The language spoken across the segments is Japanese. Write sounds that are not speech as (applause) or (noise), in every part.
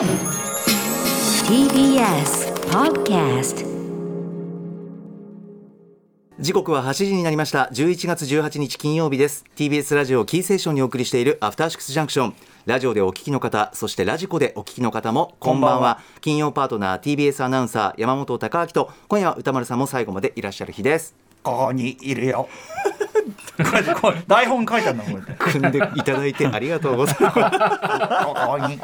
TBS Podcast 時刻は8時になりました。11月18日金曜日です。TBS ラジオキーセーションにお送りしているアフターシックスジャンクションラジオでお聞きの方そしてラジコでお聞きの方もこんばんは。金曜パートナー TBS アナウンサー山本貴明と今夜は歌丸さんも最後までいらっしゃる日です。ここにいるよ。これこれ台本書いてあるのこれ。組んでいただいてありがとうございます。ここにい。る。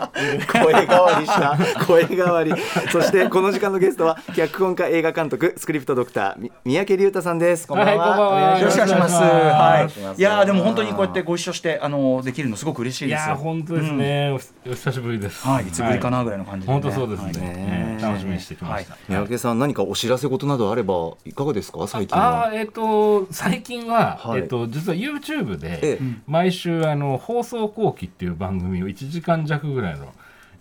声変わりした。声変わり。そしてこの時間のゲストは脚本家映画監督スクリプトドクターみ三宅龍太さんです。こんばんは,、はいこんばんは。よろしくお願いします。はいい。いやーでも本当にこうやってご一緒してあのできるのすごく嬉しいいです。本当ですね、おお久しぶりです。はいいつぶりかなぐらいの感じで、ね。本当そうですね、楽しみにしてきました。三宅さん何かお知らせ事などあればいかがですか？最近あは。あえっ、と最近は、はい。えっ、と実は YouTube で、ええ。毎週あの放送後期っていう番組を1時間弱ぐらいの、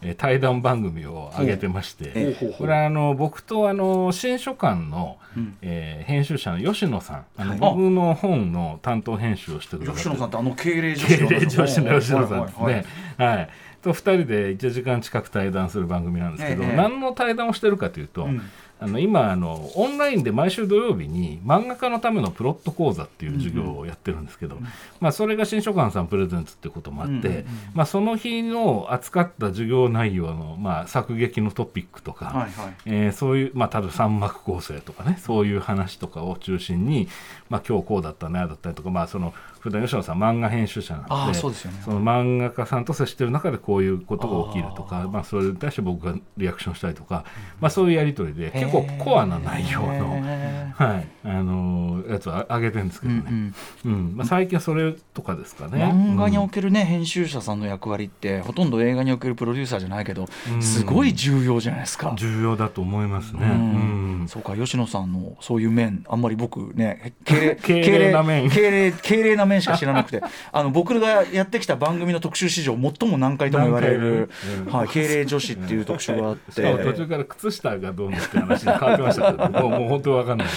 えー対談番組を上げてまして、ええ。これはあの僕とあの新書館の、えー編集者の吉野さんあの、はい。僕の本の担当編集をしてくださって吉野さんってあの敬礼女子敬礼女子の吉野さんですはいはいね。はい。と2人で1時間近く対談する番組なんですけど、ええ。何の対談をしてるかというと、うんあの今あのオンラインで毎週土曜日に漫画家のためのプロット講座っていう授業をやってるんですけど、まあ、それが新書館さんプレゼンツっていうこともあって、うんうんうん。まあ、その日の扱った授業内容の、まあ、作劇のトピックとか、はいはい。えーそういう、まあ、例えば三幕構成とかねそういう話とかを中心に、まあ、今日こうだったねああだったりとか、まあ、その普段吉野さん漫画編集者なああのでそうですよね。その漫画家さんと接してる中でこういうことが起きるとかまあ、それに対して僕がリアクションしたりとか、まあ、そういうやり取りで結構コアな内容の、へはいあのーやつをあ上げてるんですけーうどんね、うん。うん。まあ、最近はそれとかですかね。漫画にうん。おけるね、編集者さんの役割ってほとんど映画におけるプロデューサーじゃないけど、うん。すごい重要じゃないですか。重要だと思いますね。うん。うん。そうか吉野さんのそういう面あんまり僕ね敬礼敬礼な面。敬礼敬礼な面しか知らなくて。あの僕がやってきた番組の特集史上最も何回とも言われるはい、敬礼女子っていう特集があっしかも途て中から靴下がどうのって話に変わってましたけど、(laughs) もうもう本当わかんない。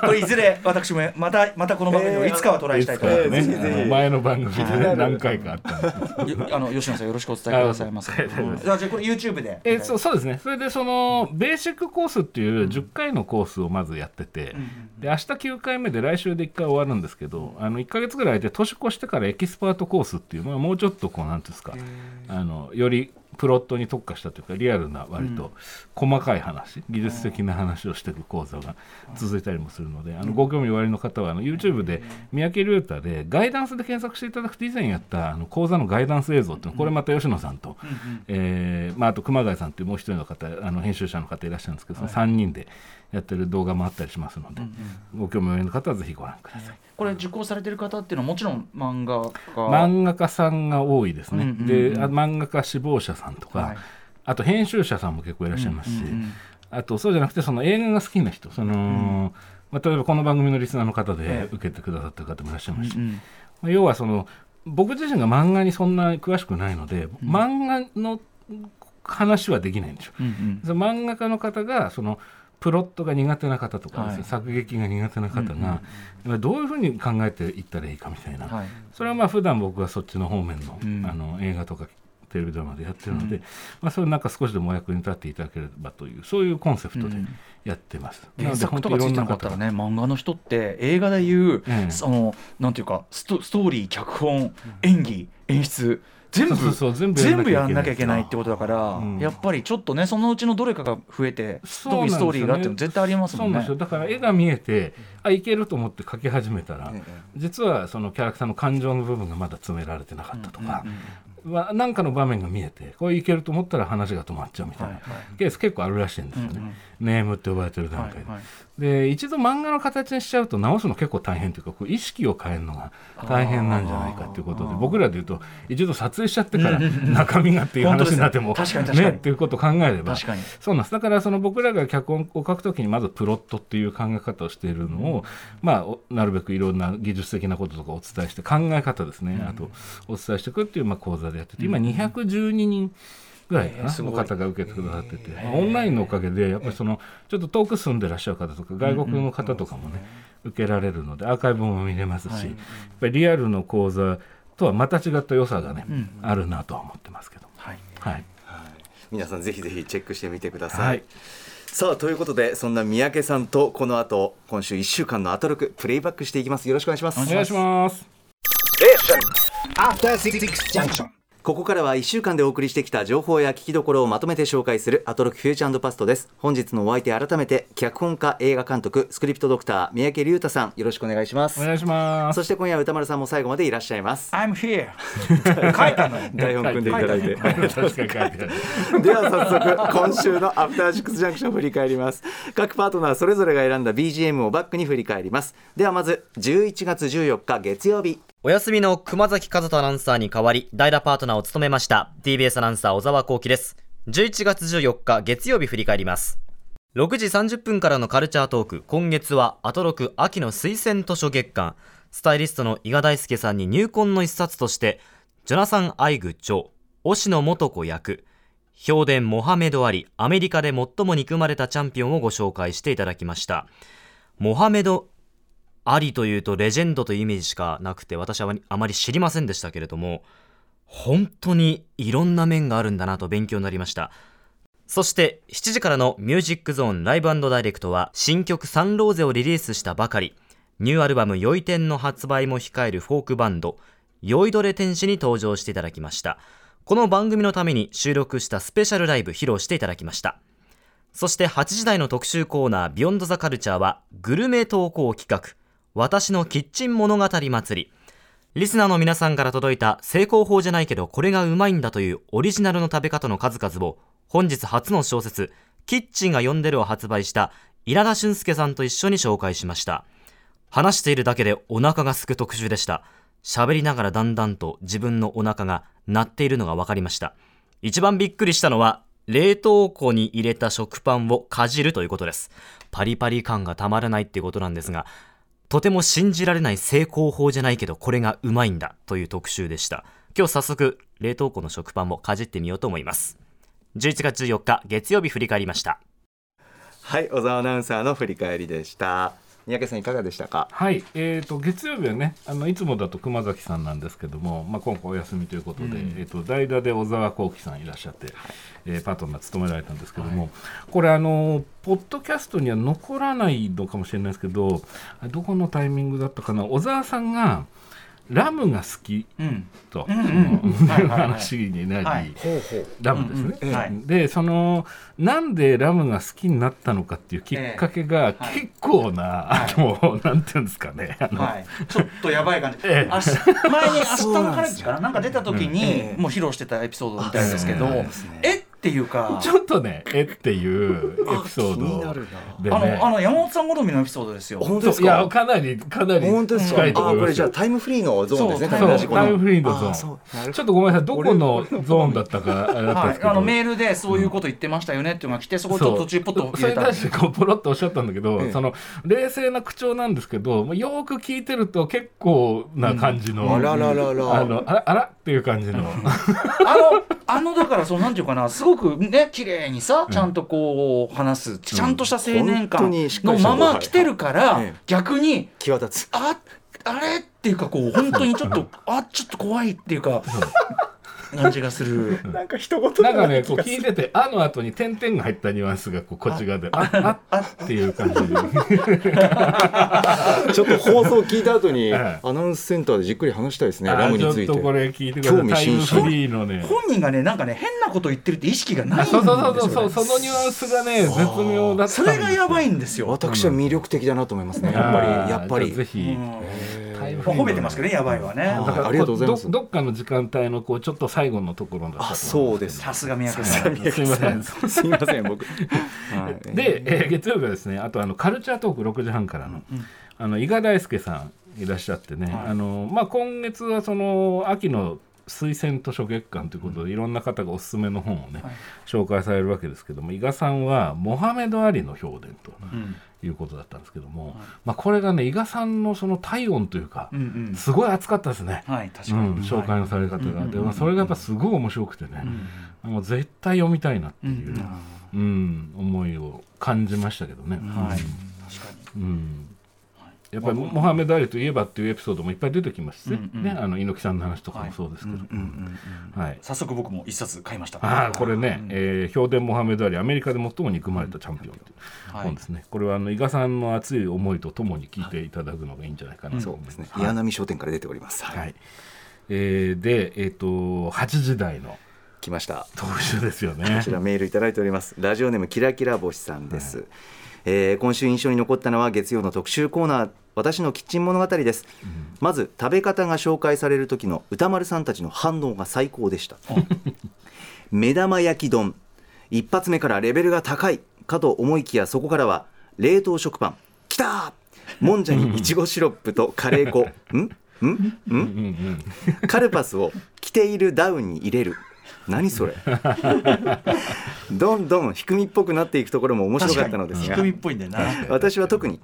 これいずれ私もまたまたこの番組をいつかはトライしたいと思います、前の番組でね何回かあったんで。(laughs) すよあの吉野さんよろしくお伝えくださいませ。あ大丈夫ですじゃあじゃあこれ YouTube で。えそうそうですね。それでそのベーシックコースっていう10回のコースをまずやってて、で明日9回目で来週で1回終わるんですけどあの1か月ぐらいで年越してからエキスパートコースっていうのはもうちょっとこうなんていうんですかあのよりプロットに特化したというかリアルな割と細かい話、技術的な話をしていく講座が続いたりもするので、あのご興味おありの方はあの YouTube で三宅龍太でガイダンスで検索していただくと以前やったあの講座のガイダンス映像っていうのこれまた吉野さんと、えーまあ、あと熊谷さんというもう一人の方あの編集者の方いらっしゃるんですけど、その3人でやってる動画もあったりしますので、ご興味おありの方はぜひご覧ください。これ受講されてる方っていうのはもちろん漫画家。漫画家さんが多いですね、うんうんうんであ漫画家志望者さんとか、はい。あと編集者さんも結構いらっしゃいますし、うんうんうんあとそうじゃなくてその映画が好きな人その、まあ、例えばこの番組のリスナーの方えでえ受けてくださってる方もいらっしゃいますし、うんまあ要はその僕自身が漫画にそんなに詳しくないので、漫画の話はできないんですよ。うんうん。その漫画家の方がそのプロットが苦手な方とかね、はい。作劇が苦手な方が、どういうふうに考えていったらいいかみたいな、はい。それはまあ普段僕はそっちの方面の,、うん。あの映画とかテレビドラマでやってるので、まあ、それなんか少しでもお役に立っていただければというそういうコンセプトでうん。やってます。原作とかついてなかったらねね漫画の人って映画でいう、ええ。そのなんていうかストストーリー脚本演技演出全部全部やんなきゃいけないって。ことだから、うん。やっぱりちょっとねそのうちのどれかが増えてストーリーがあっても絶対ありますもんなんですよ。だから絵が見えてあいけると思って描き始めたら、実はそのキャラクターの感情の部分がまだ詰められてなかったとか、まあ、なんかの場面が見えてこれいけると思ったら話が止まっちゃうみたいなはいはい。ケース結構あるらしいんですよね、うんうん。ネームって呼ばれてる段階で。はいはいで一度漫画の形にしちゃうと直すの結構大変というかこう意識を変えるのが大変なんじゃないかということで僕らで言うと一度撮影しちゃってから (laughs) 中身がっていう話になってもね。っていうことを考えれば確かに。そうなんです。だからその僕らが脚本を書くときにまずプロットっていう考え方をしているのを、まあおなるべくいろんな技術的なこととかお伝えして考え方ですね、あとお伝えしていくっていうまあ講座でやってて今212人ぐらいかな、の方が受けてくださってて、まあオンラインのおかげでやっぱりそのちょっと遠く住んでらっしゃる方とか外国の方とかもね、受けられるのでアーカイブも見れますし、はい。やっぱりリアルの講座とはまた違った良さがね、うんあるなとは思ってますけど。はい。はい。皆さんぜひぜひチェックしてみてください、はい。さあということでそんな三宅さんとこの後今週1週間のアトロクプレイバックしていきます。よろしくお願いします。お願いします。After Six Junction. ここからは1週間でお送りしてきた情報や聞きどころをまとめて紹介するアトロックフューチャーパストです。本日のお相手改めて脚本家映画監督スクリプトドクター三宅龍太さん。よろしくお願いします。お願いします。そして今夜は歌丸さんも最後までいらっしゃいます。I'm here (laughs) 書いたの。台本組んでいただいて。では早速今週のアフターシックスジャンクションを振り返ります。各パートナーそれぞれが選んだ BGM をバックに振り返ります。ではまず11月14日月曜日お休みの熊崎和人アナウンサーに代わり、代打パートナーを務めました。TBS アナウンサー小沢光輝です。11月14日月曜日振り返ります。6時30分からのカルチャートーク。今月はアトロク秋の推薦図書月間。スタイリストの伊賀大輔さんに入魂の一冊として、ジョナサン・アイグ・ジョー、押野元子役、評伝モハメド・アリ、アメリカで最も憎まれたチャンピオンをご紹介していただきました。モハメド・アリというとレジェンドというイメージしかなくて私はあまり知りませんでしたけれども本当にいろんな面があるんだなと勉強になりました。そして7時からのミュージックゾーンライブダイレクトは新曲サンローゼをリリースしたばかり。ニューアルバム「酔い天」の発売も控えるフォークバンド酔いどれ天使に登場していただきました。この番組のために収録したスペシャルライブ披露していただきました。そして8時台の特集コーナービヨンドザカルチャーはグルメ投稿企画。私のキッチン物語祭り。リスナーの皆さんから届いた成功法じゃないけどこれがうまいんだというオリジナルの食べ方の数々を本日初の小説キッチンが呼んでるを発売した稲田俊介さんと一緒に紹介しました。話しているだけでお腹が空く特集でした。喋りながらだんだんと自分のお腹が鳴っているのが分かりました。一番びっくりしたのは冷凍庫に入れた食パンをかじるということです。パリパリ感がたまらないっていうことなんですがとても信じられない成功法じゃないけどこれがうまいんだという特集でした。今日早速冷凍庫の食パンもかじってみようと思います。11月14日月曜日振り返りました。はい小沢アナウンサーの振り返りでした。三宅さんいかがでしたか？はい、えー、と月曜日はねあのいつもだと熊崎さんなんですけども、まあ、今回お休みということで、えー、と代打で小沢幸輝さんいらっしゃって、えーパートナー務められたんですけども、これあのポッドキャストには残らないのかもしれないですけどあどこのタイミングだったかな小沢さんがラムが好きうん。と、うんうん。そのはいはいはい話になり、はい。ラムですね、うんうん。はい。でそのなんでラムが好きになったのかっていうきっかけがええはい。結構な、あのなんていうんですかね。あの、はい、ちょっとやばい感じ、ええ。あし前に「明日のカレッジ」かな？なんか出た時に、ええ。もう披露してたエピソードみたいですけど、ね。えっていうか。ちょっとねえっていうエピソーるドなでね。あのあの山本さん好みのエピソードですよ。本当ですそういやかかなりかなり近いと思いますこれじゃあタイムフリーのゾーンですねそうタイムフリーのゾーン。ちょっとごめんなさいどこのゾーンだったかはい、あのメールでそういうこと言ってましたよねっていうのが来てそこちょっと途中ポッとそれに対してこうポロッとおっしゃったんだけど、ええその冷静な口調なんですけどまあよーく聞いてると結構な感じの、あらららら。あのあらあらっていう感じの、あのあのだからそうなんていうかなすごくね綺麗にさちゃんとこう話すちゃんとした青年感のまま来てるから逆に際立つ。ああれっていうかこう本当にちょっとあちょっと怖いっていうか感じがする。(laughs) なんか一言なんかねこう聞いてて「あ」の後に点々が入ったニュアンスがこうこっち側で「あああっていう感じでちょっと放送聞いた後にええアナウンスセンターでじっくり話したいですねラムについあちょっとこてれ聞いてくださ興味いタイム津々ね本人がねなんかね変なこと言ってるって意識がないんですよあそうそうそうそうそのニュアンスがね絶妙だったそれがやばいんですよ。私は魅力的だなと思いますねやっぱりやっぱりぜひ、褒めてますけどねやばいわね。ありがとうございます。どどっかの時間帯のこうちょっと最後のところだったと思あそうです。さすが三宅さん。すいません。すみません僕。はい。で、えー月曜日はですねあとあのカルチャートーク6時半からの,、あの伊賀大輔さんいらっしゃってね、はい。あのまあ、今月はその秋の推薦図書月間ということで、いろんな方がおすすめの本をね、はい。紹介されるわけですけども伊賀さんはモハメド・アリの評伝と。うんいうことだったんですけども、まあ、これがね伊賀さんのその体温というか、うんうん。すごい熱かったですね。はい確かに。うん、紹介のされ方が、はいでまあそれがやっぱすごい面白くてね、もう絶対読みたいなっていう、うん思いを感じましたけどね。はい。うん。確かに。うんやっぱりモハメド・アリといえばっていうエピソードもいっぱい出てきますし、うんうんね、あの猪木さんの話とかもそうですけど、はい。早速僕も一冊買いました。ああこれね、えー、評伝モハメド・アリアメリカで最も憎まれたチャンピオンというはい。本ですね、これはあの伊賀さんの熱い思いとともに聞いていただくのがいいんじゃないかなとそう思います。ですね。岩波商店から出ております。はい。えー、で、えー、と8時台の来ました。特集ですよね。こちらメールいただいております。ラジオネームキラキラ星さんです、えー今週印象に残ったのは月曜の特集コーナー私のキッチン物語です、まず食べ方が紹介される時の歌丸さんたちの反応が最高でした。目玉焼き丼。一発目からレベルが高いかと思いきやそこからは冷凍食パン。きた!ーもんじゃにいちごシロップとカレー粉。(laughs) ん?ん?んうんうん。カルパスを着ているダウンに入れる何それ。どんどん低みっぽくなっていくところも面白かったのですが。仕組みっぽいんだよな私は特に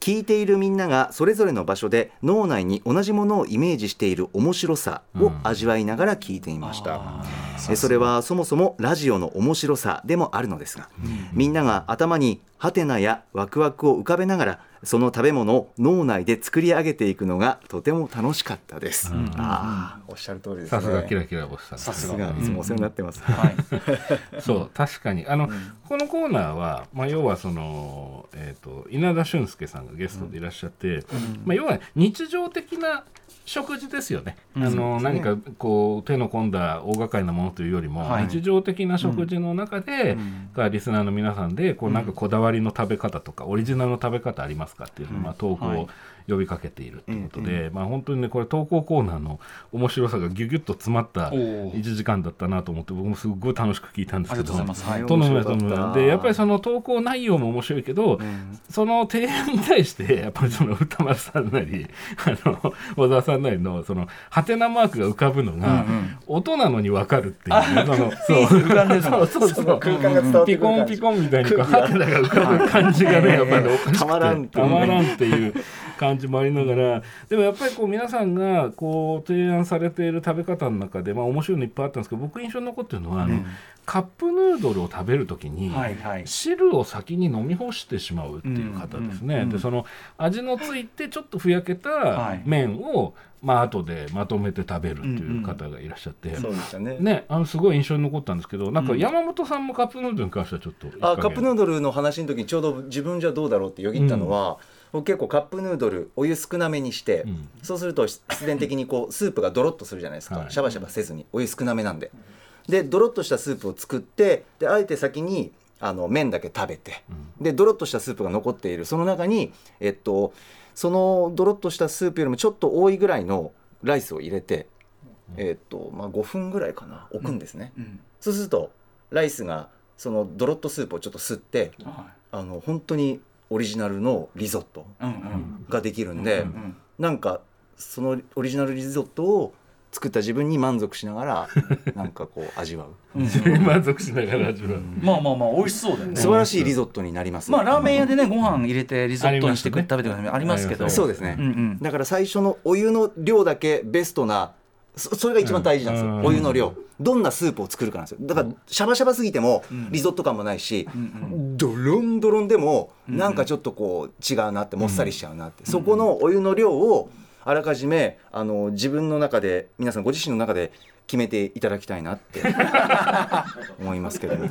聞いているみんながそれぞれの場所で脳内に同じものをイメージしている面白さを味わいながら聞いていました、えそれはそもそもラジオの面白さでもあるのですが、みんなが頭にハテナやワクワクを浮かべながらその食べ物を脳内で作り上げていくのがとても楽しかったです、ああおっしゃる通りですね。さすがキラキラ星さん。さすがさすがいつもお世話になってます、はい。(laughs) そう確かに。あの、このコーナーは、まあ、要はその、えー、と稲田俊介さんがゲストでいらっしゃって、まあ、要は日常的な食事ですよね、あの何かこう手の込んだ大掛かりなものというよりも、はい。日常的な食事の中で、がリスナーの皆さんでこうなんかこだわりの食べ方とか、オリジナルの食べ方ありますかっていうのを、まあ、投稿はい。を呼びかけているということで、まあ、本当にねこれ投稿コーナーの面白さがギュギュッと詰まったおー。1時間だったなと思って僕もすごい楽しく聞いたんですけどとで。やっぱりその投稿内容も面白いけど、その提案に対してやっぱりその歌丸さんなりあの小沢さんの。そのハテナマークが浮かぶのが、音なのに分かるっていう。のそう。そうそうそう。空間が伝わってピコンピコンみたいにハテナが浮かぶ感じがねやっぱりおかしくて。たまらんっていうねたまらんっていう感じもありながらでもやっぱりこう皆さんがこう提案されている食べ方の中でまあ面白いのいっぱいあったんですけど僕印象に残ってるのは、あのカップヌードルを食べるときに、はいはい。汁を先に飲み干してしまうっていう方ですね、うんうんでその味のついてちょっとふやけはたい。麺を、まあ後でまとめて食べるっていう方がいらっしゃって、そうでしたね。ね、あのすごい印象に残ったんですけどなんか山本さんもカップヌードルに関してはちょっとあカップヌーードルの話の時にちょうど自分じゃどうだろうってよぎったのは、僕結構カップヌードルお湯少なめにして、ん。そうすると必然的にこうスープがドロッとするじゃないですか、はい。シャバシャバせずにお湯少なめなんででドロッとしたスープを作ってであえて先にあの麺だけ食べて、でドロッとしたスープが残っている。その中にえっとそのドロッとしたスープよりもちょっと多いぐらいのライスを入れて、えっとまあ、5分ぐらいかな。置くんですね、うん。そうするとライスがそのドロッとスープをちょっと吸ってはあの本当にオリジナルのリゾットいうんうん。ができるんで、うん。なんかそのオリジナルリゾットを作った自分に満足しながら (laughs) なんかこう味わう。満足しながら味わう、まあまあまあ美味しそうだよね。素晴らしいリゾットになります、まあラーメン屋でねご飯入れてリゾットにして食べてくださいありますけど。そうですね、うんうん。だから最初のお湯の量だけベストなそそれが一番大事なんですよ、うん。お湯の量。どんなスープを作るかなんですよ。だからシャバシャバすぎてもリゾット感もないし、ドロンドロンでもなんかちょっとこう違うなってもっさりしちゃうなって、そこのお湯の量をあらかじめあの自分の中で皆さんご自身の中で決めていただきたいなって (laughs) 思いますけども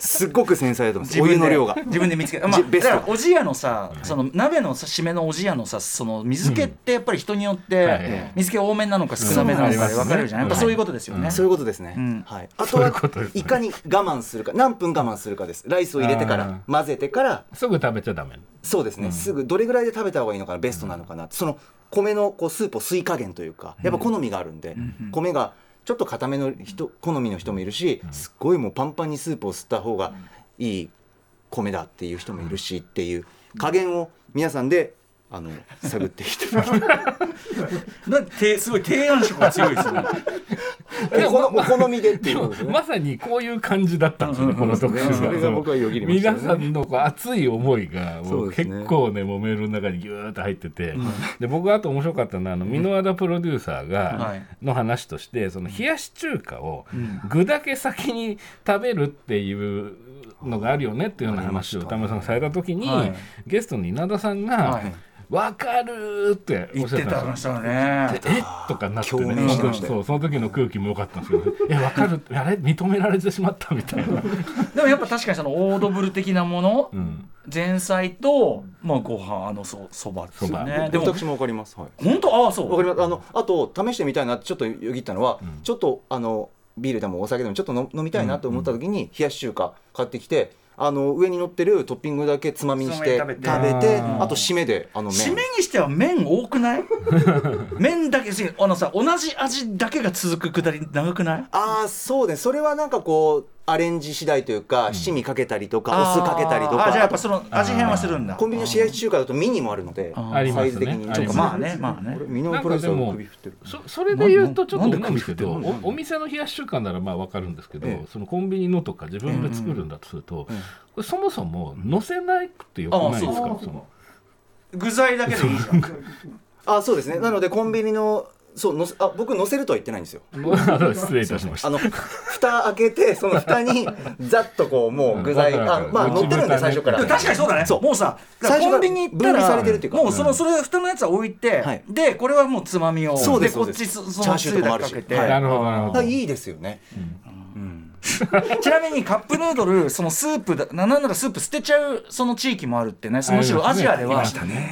すっごく繊細だと思いますお湯の量が。自分で見つけた、まあ、じベスト。だからおじやのさ、その鍋のさ締めのおじやのさその水気ってやっぱり人によって水気多めなのか少なめなのかで分かれるじゃない、やっぱそういうことですよね、そういうことですね。うん。はい。あとはいかに我慢するか、何分我慢するかです。ライスを入れてかあら混ぜてから、すぐ食べちゃダメ。そうですね。すぐどれぐらいで食べた方がいいのかな、ベストなのかな。その米のこうスープを吸い加減というか、やっぱ好みがあるんで、米がちょっと固めの人好みの人もいるし、すっごいもうパンパンにスープを吸った方がいい米だっていう人もいるしっていう加減を皆さんであの探っていって。(laughs) なんてすごい提案色が強いですよね (laughs) お好みでっていうことですね。まさにこういう感じだったんですよね、この特集は。それが僕はよぎりましたね。皆さんのこう熱い思いが結構ねもうメールの中にギューッと入ってて、で僕はあと面白かったのはあの箕輪田プロデューサーはがい。の話としてその冷やし中華を具だけ先に食べるっていうのがあるよねっていうような話を歌丸さんがされた時に、はい。ゲストの稲田さんが、はいわかるーってお言ってっしゃったんですよ。ねえとかなってね。そうその時の空気も良かったんですけど「(laughs) えわかるあれ認められてしまった」みたいな、(laughs) でもやっぱ確かにそのオードブル的なものうん、前菜とまあご飯あのそそばですよね。でも私もわかります。はい。本当？ああそう？わかります。あのあと試してみたいなってちょっとよぎったのは、ちょっとあのビールでもお酒でもちょっと飲飲みたいなと思った時に冷やし中華買ってきてあの上に乗ってるトッピングだけつまみにして食食べてあと締めであの締麺めにしては麺多くない？麺だけあのさ同じ味だけが続くくだり長くない？ああそうね。それはなんかこうアレンジ次第というか、七味かけたりとかお酢かけたりとかあーあじゃあやっぱその味変はするんだ。コンビニの冷やし中華だとミニもあるのであー。ありますね。サイズ的にまあねまあね。俺ミノプラスは首振ってるそそれで言うとちょっとなおお店の冷やし中華ならまあ分かるんですけど、ええ。そのコンビニのとか自分で作るんだとすると、うん。これそもそも乗せなくてよくないですか？具材だけでいいじゃん。(laughs) あそうですね。なのでコンビニのそうのせあ僕乗せるとは言ってないんですよ。(laughs) 失礼いたしました。あの蓋開けてその蓋にざっとこうもう具材あまあ乗ってるんで最初から。確かにそうだね。そう。もうさコンビニ行ったらされてるっていうか。もうそのそれ蓋のやつは置いて、はい。でこれはもうつまみを。そうですこっそうです。ちそそチャーシューとかもあるし。だけて、はい。なるほどなるほどいいですよね (laughs) ちなみにカップヌードルそのスープだななんならスープ捨てちゃうその地域もあるってね。むしろアジアでは、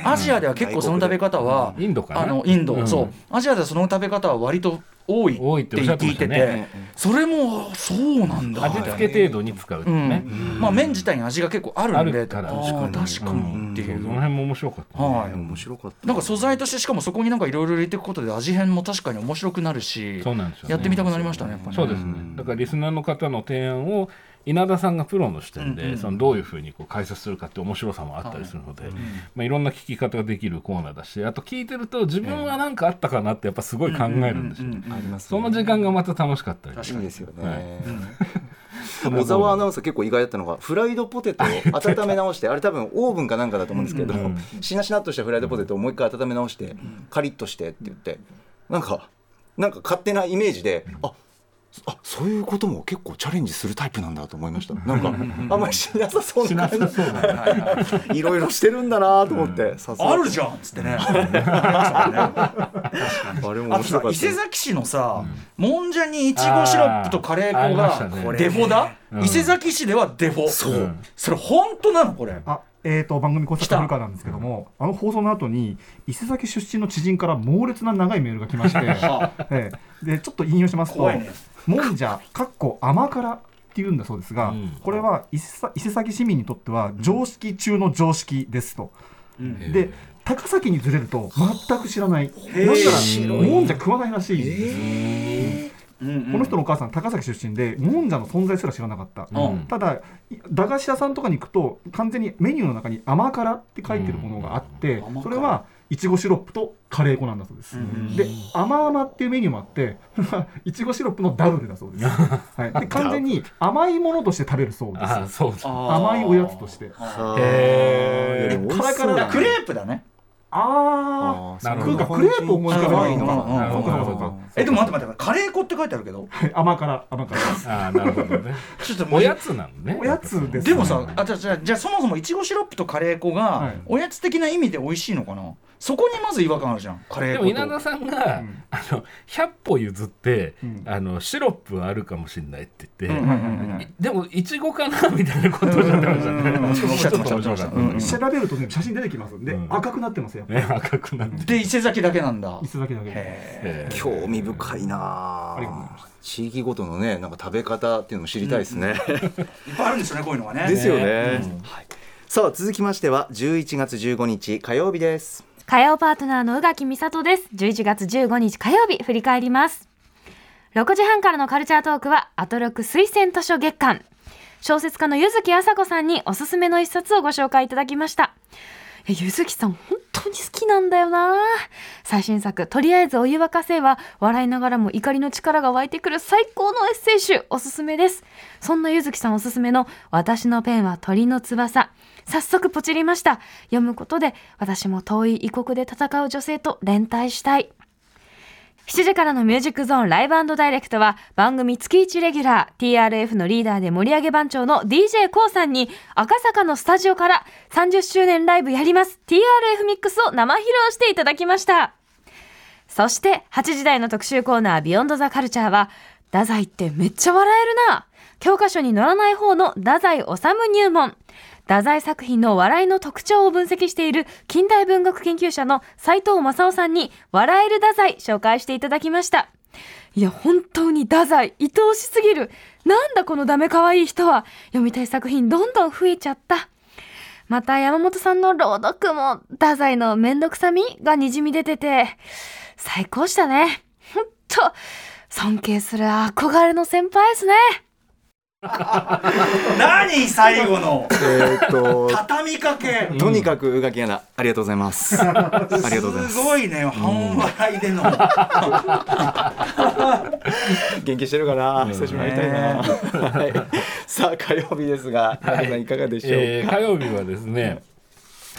アジアでは結構その食べ方はインドかな。あのインド、うん。そう。アジアではその食べ方は割と多い多いって聞いてて、それもそうなんだ。味付け程度に使うってういうね、ん。まあ麺自体に味が結構あるんで。確かに。っていう、その辺も面白かった、ね。はい。面白かった。なんか素材としてしかもそこになんかいろいろ入れていくことで味変も確かに面白くなるしそうなんですよね。やってみたくなりましたねやっぱりね。そうですね。だからリスナーの方の提案を稲田さんがプロの視点で、そのどういうふうにこう解説するかって面白さもあったりするので、まあ、いろんな聞き方ができるコーナーだしあと聞いてると自分は何かあったかなってやっぱすごい考えるんですよ、ありますねその時間がまた楽しかったりいいですよね、はい小沢アナウンサー結構意外だったのがフライドポテトを温め直してあれ多分オーブンかなんかだと思うんですけど、うん。しなしなっとしたフライドポテトをもう一回温め直してカリッとしてって言ってなんかなんか勝手なイメージでああそういうことも結構チャレンジするタイプなんだと思いました。(laughs) なんかあんまりしなさそうしな感じいろいろしてるんだなと思って、さすが。あるじゃんっつってね。あれもあとさ面白かった伊勢崎市のさ、もんじゃにいちごシロップとカレー粉がデフォだ、うん。伊勢崎市ではデフォ。そう。うんそれ本当なのこれ。あえー、と番組公式古川なんですけどもあの放送の後に伊勢崎出身の知人から猛烈な長いメールが来まして、ええでちょっと引用しますと怖いね「もんじゃかっこ甘辛」っていうんだそうですが、うん。これは伊勢崎市民にとっては常識中の常識ですと。で高崎にずれると全く知らない。ー。なんならもんじゃ食わないらしいんです、うんうん。この人のお母さん高崎出身でもんじゃの存在すら知らなかった、うん。ただい駄菓子屋さんとかに行くと完全にメニューの中に甘辛って書いてるものがあって、それはいちごシロップとカレー粉なんだそうです、ん。で甘々っていうメニューもあって (laughs) いちごシロップのダブルだそうです、はい、で完全に甘いものとして食べるそうです。甘いおやつとして。へー。カラカラだクレープだね。ああーなるほどなんかクレープ思い浮かばないのか。えでも待って待ってカレー粉って書いてあるけど。あ甘辛甘辛。ああなるほどね。(laughs) ちょっとおやつなのね。おやつですでもさあじゃあじゃあじゃあそもそもいちごシロップとカレー粉がはい。おやつ的な意味で美味しいのかな？そこにまず違和感あるじゃん。カレーでも稲田さんが、あの100歩譲って、ん。あのシロップはあるかもしれないって言って、うんうんうんうん。いでもいちごかなみたいなことをお (laughs) っしゃってました。ね。調べるとね写真出てきますんで、うん。赤くなってますよ、ね赤くなって。で伊勢崎だけなんだ。椅子だけ。だけ興味深いなあ。ありがとうございま地域ごとのねなんか食べ方っていうのも知りたいですね、えいっぱいあるんですよねこういうのがね。ですよね、はい、さあ続きましては11月15日火曜日です火曜パートナーの宇垣美里です。11月15日火曜日振り返ります。6時半からのカルチャートークはアトロク推薦図書月間。小説家の柚木あさこさんにおすすめの一冊をご紹介いただきました。え柚木さん本当に好きなんだよな最新作「とりあえずお湯沸かせ」は笑いながらも怒りの力が湧いてくる最高のエッセイ集おすすめですそんな柚木さんおすすめの「私のペンは鳥の翼」早速ポチりました。読むことで私も遠い異国で戦う女性と連帯したい。7時からのミュージックゾーンライブダイレクトは番組月1レギュラー TRF のリーダーで盛り上げ番長の d j k o さんに赤坂のスタジオから30周年ライブやります。TRF ミックスを生披露していただきました。そして8時台の特集コーナービヨンドザカルチャーは太宰ってめっちゃ笑えるな。教科書に載らない方の太宰治入門。太宰作品の笑いの特徴を分析している近代文学研究者の斉藤正夫さんに笑える太宰紹介していただきました。いや本当に太宰愛おしすぎる。なんだこのダメ可愛い人は。読みたい作品どんどん増えちゃった。また山本さんの朗読も太宰のめんどくさみがにじみ出てて最高したね。ほんと尊敬する憧れの先輩ですね。(laughs) 何最後の？えーっと畳みかけとにかく宇垣アナありがとうございます。ありがとうございます。すごいね。半笑いでの。(laughs) 元気してるかな？久しぶりに会いたいな、はい、さあ火曜日ですが、皆さんいかがでしょうか、えー火曜日はですね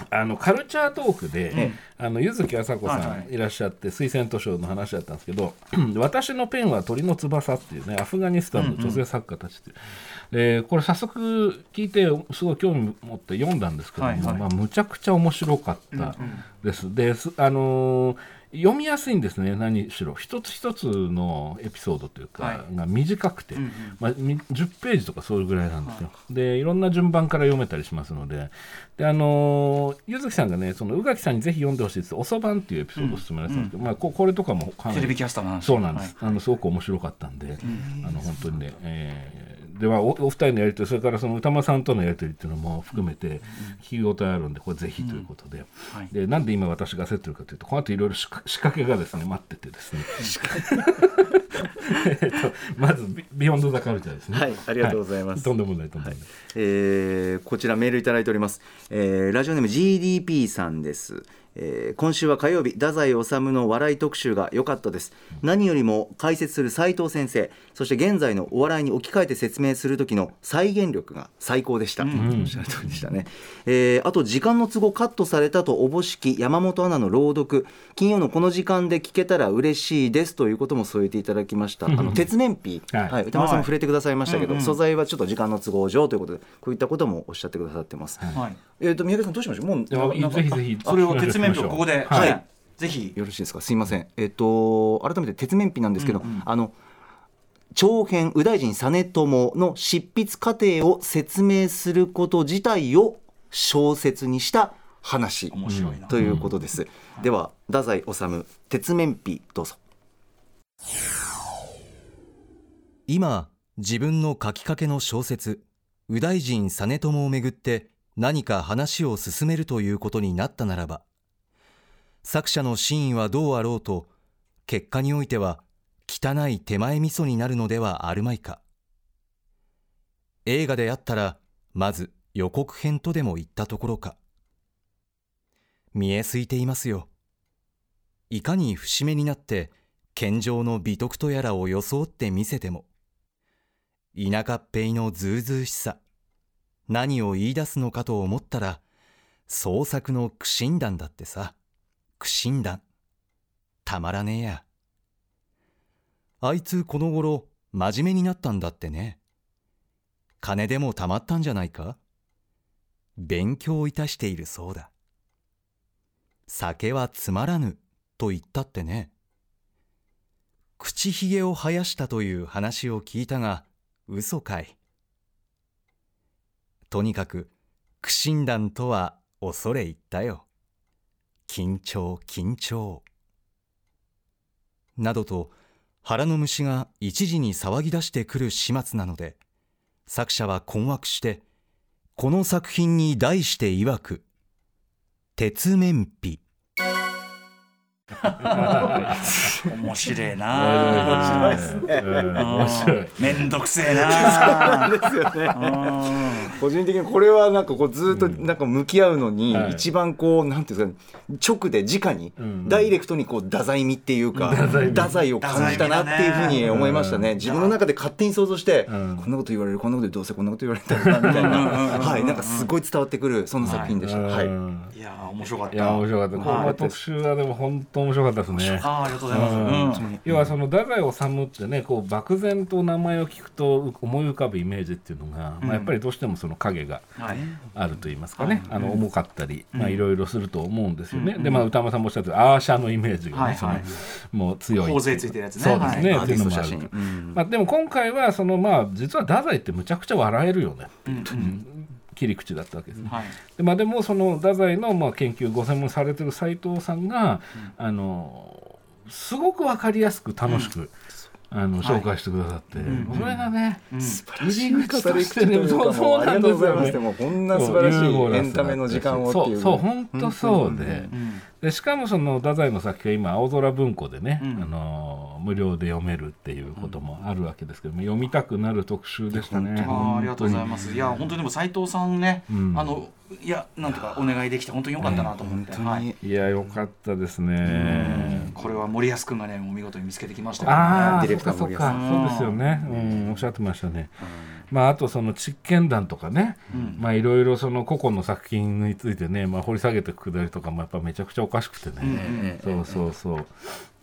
あのカルチャートークで、あの柚木麻子さんいらっしゃって推薦図書の話だったんですけど「私のペンは鳥の翼」っていうねアフガニスタンの女性作家たちっていう、でこれ早速聞いてすごい興味持って読んだんですけども、まあ、むちゃくちゃ面白かったです。ですあのー読みやすいんですね何しろ。一つ一つのエピソードというか、はい。が短くて、まあ、み10ページとかそういうぐらいなんですよ、でいろんな順番から読めたりしますので。であのー柚木さんがねその宇垣さんにぜひ読んでほしいっておそばんっていうエピソードを勧められてたんですけど、まあ、ここれとかもテレビキャスターの話。そうなんです、はい。あのすごく面白かったんで、あの本当にね、えーではおお二人のやり取りそれからその歌間さんとのやり取りっていうのも含めて聞き応えあるんでこれぜひということで,、はい。でなんで今私が焦ってるかというとこの後いろいろ仕掛仕掛けがですね待っててですね。(laughs) えっとまずビ「ビヨンド・ザ・カルチャー」ですね。はいありがとうございます。はとんでもないとんでもない、えーこちらメールいただいております、えーラジオネーム GDP さんです、えー今週は火曜日太宰治の笑い特集が良かったです。何よりも解説する斉藤先生そして現在のお笑いに置き換えて説明する時の再現力が最高でした、おっしゃる通りでしたね、えーあと時間の都合カットされたとおぼしき山本アナの朗読金曜のこの時間で聞けたら嬉しいですということも添えていただきました。あの鉄面皮、はい。はい、歌丸さんも触れてくださいましたけど、はい素材はちょっと時間の都合上ということでこういったこともおっしゃってくださってます、はい。えっ、と宮家さんどうしましょう？もうぜひぜひそれを鉄面ここで。はい。はい。ぜひ。よろしいですか？すいません。えっ、と改めて鉄面皮なんですけど、あの長編右大臣実朝の執筆過程を説明すること自体を小説にした話。面白いな。ということです、では太宰治鉄面皮どうぞ。今自分の書きかけの小説「右大臣実朝」をめぐって何か話を進めるということになったならば作者の真意はどうあろうと結果においては汚い手前味噌になるのではあるまいか。映画であったらまず予告編とでも言ったところか。見えすいていますよ。いかに節目になって健常の美徳とやらを装って見せても田舎っぺいのずうずうしさ何を言い出すのかと思ったら創作の苦心談だってさ。苦心談たまらねえや。あいつこの頃真面目になったんだってね。金でもたまったんじゃないか。勉強をいたしているそうだ。酒はつまらぬと言ったってね。口ひげを生やしたという話を聞いたが嘘かい。とにかく苦心談とは恐れ入ったよ。緊張緊張。などと腹の虫が一時に騒ぎ出してくる始末なので作者は困惑してこの作品に題して曰く「鉄面皮」(laughs) 面白いな面白いですね。面白いめんどくせえなですよね。個人的にこれはなんかこうずっとなんか向き合うのにはい。一番こうなんていうんですかね直で直にん。ダイレクトにこう太宰味っていうか太宰を感じたなっていうふうに思いましたね。自分の中で勝手に想像してこん。んなこと言われるこんなことどうせこんなこと言われたみたいな。はい。なんかすごい伝わってくるそんな作品でした。はい。うんいやー面白かった。いや面白かった。特集はでも本当面白かったですね。あーありがとうございまうん。要はその太宰治ってねこう漠然と名前を聞くと思い浮かぶイメージっていうのが、うん。まあ、やっぱりどうしてもその影がはい。あると言いますかね、あの重かったり、まあ、うん。いろいろすると思うんですよね、うんでまあ歌間さんもおっしゃってるアーシャのイメージがね、そのもう強い頬杖ついてるやつね。そうですね、はい。っていうのもある。アーティスト写真。うん。まあ、でも今回はそのまあ実は太宰ってむちゃくちゃ笑えるよね切り口だったわけですね。はい。でまあ、でもその太宰のまあ研究ご専門されてる斉藤さんが、あのすごく分かりやすく楽しく、あの紹介してくださって、んそれがね、うん。入り口としてねそうそうすよね。こんな素晴らしい。エンタメの時間をっていうそうそう本当そうで,、うんでしかもその太宰の作品は今青空文庫でね、うん。あの無料で読めるっていうこともあるわけですけども、読みたくなる特集でしたね。あーありがとうございます。いや本当にでも斉藤さんね、うん。あのいやなんとかお願いできて本当に良かったなと思って、はい。いや良かったですうん。ね。これは森保君がねもう見事に見つけてきましたよああ、ディレクターそっかそっか、森保そうですよね。うん、おっしゃってましたね。まあ、あとその実験談とかね、うん。まあいろいろその個々の作品についてね、まあ掘り下げていくくだりとかもやっぱめちゃくちゃおかしくてね。そうそうそう。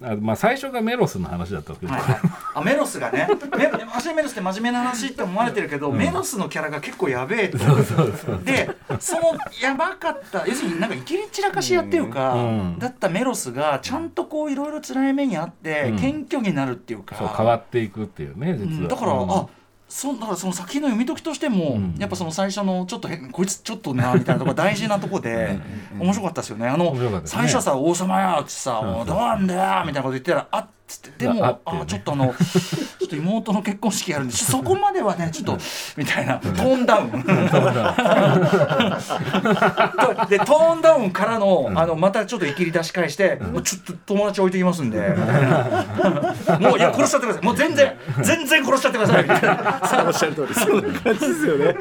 あまあ最初がメロスの話だったわけですはいはい、あメロスがね。メマメロスって真面目な話って思われてるけど、メロスのキャラが結構やべえって。でそのやばかった。要するになんかいきり散らかし屋っていうか、うん。だったメロスがちゃんとこういろいろ辛い目にあって、うん。謙虚になるっていうか。そう変わっていくっていうね、実は。うん。だから、うんあそだからその作品の読み解きとしても、うん。やっぱその最初のちょっと変こいつちょっとなみたいなところ大事なところで面白かったですよね。あのね。最初はさ「王様よ」ってさ「うんもうどうなんだよ」みたいなこと言ってたら「あっ」つって。でもああちょっとあの (laughs) ちょっと妹の結婚式やるんで (laughs) そこまではねちょっとみたいな。トーンダウン。(laughs) でトーンダウンからのあのまたちょっといきり出し返してもうちょっと友達置いてきますんで。もういや殺しちゃってください。もう全然全然殺しちゃってください。みたいな。おっしゃる通りそんな感じですよね。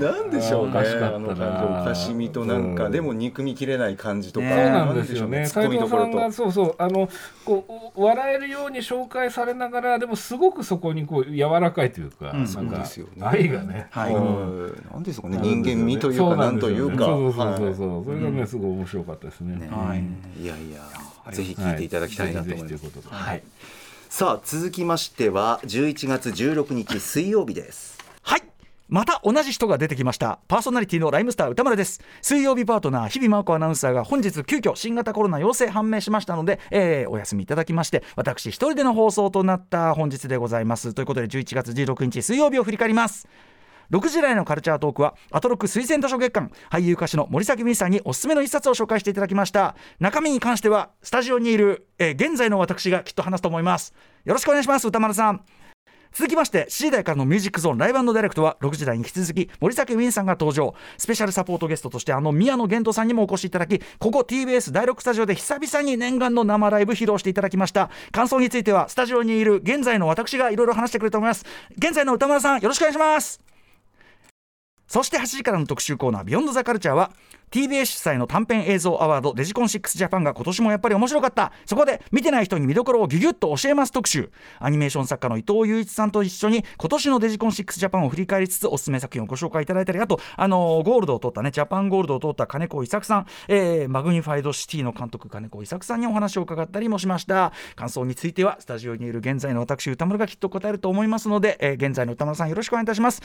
なんでしょうね。あの感じおかしみとなんか、うん。でも憎みきれない感じとか、ねそうなんですよね。斉藤さんツッコミどころと。がそうそう。あのこう笑えるように紹介されながらでもすごくそこにこう柔らかいというか、うん。なんそうかですよね。愛がね。はい。うん。なんですかね。人間味というかなんというか。そうそうそうそうそう、はそれがねすごい面白かったですね。ね。はい。いやいやぜひ聞いていただきたいなと思います、はい。さあ続きましては11月16日水曜日です。はいまた同じ人が出てきました。パーソナリティのライムスター歌丸です。水曜日パートナー日々真央子アナウンサーが本日急遽新型コロナ陽性判明しましたので、えーお休みいただきまして私一人での放送となった本日でございます。ということで11月16日水曜日を振り返ります。6時台のカルチャートークはアトロック推薦図書月間俳優歌手の森崎美さんにおすすめの一冊を紹介していただきました。中身に関してはスタジオにいる、えー現在の私がきっと話すと思います。よろしくお願いします歌丸さん。続きまして7時台からのミュージックゾーンライブダイレクトは6時台に引き続き森崎ウィンさんが登場。スペシャルサポートゲストとしてあの宮野源人さんにもお越しいただきここ TBS 第6スタジオで久々に念願の生ライブ披露していただきました。感想についてはスタジオにいる現在の私がいろいろ話してくれると思います。現在の宇多丸さんよろしくお願いします。そして8時からの特集コーナー「 Beyond the Culture は TBS 主催の短編映像アワードデジコン6ジャパンが今年もやっぱり面白かった。そこで見てない人に見どころをギュギュッと教えます特集。アニメーション作家の伊藤有壱さんと一緒に今年のデジコン6ジャパンを振り返りつつおすすめ作品をご紹介いただいたり。あとあのゴールドを取ったねジャパンゴールドを取った金子勲矩さん、えー Magnified City の監督金子勲矩さんにお話を伺ったりもしました。感想についてはスタジオにいる現在の私宇多丸がきっと答えると思いますので、えー現在の宇多丸さんよろしくお願いいたします。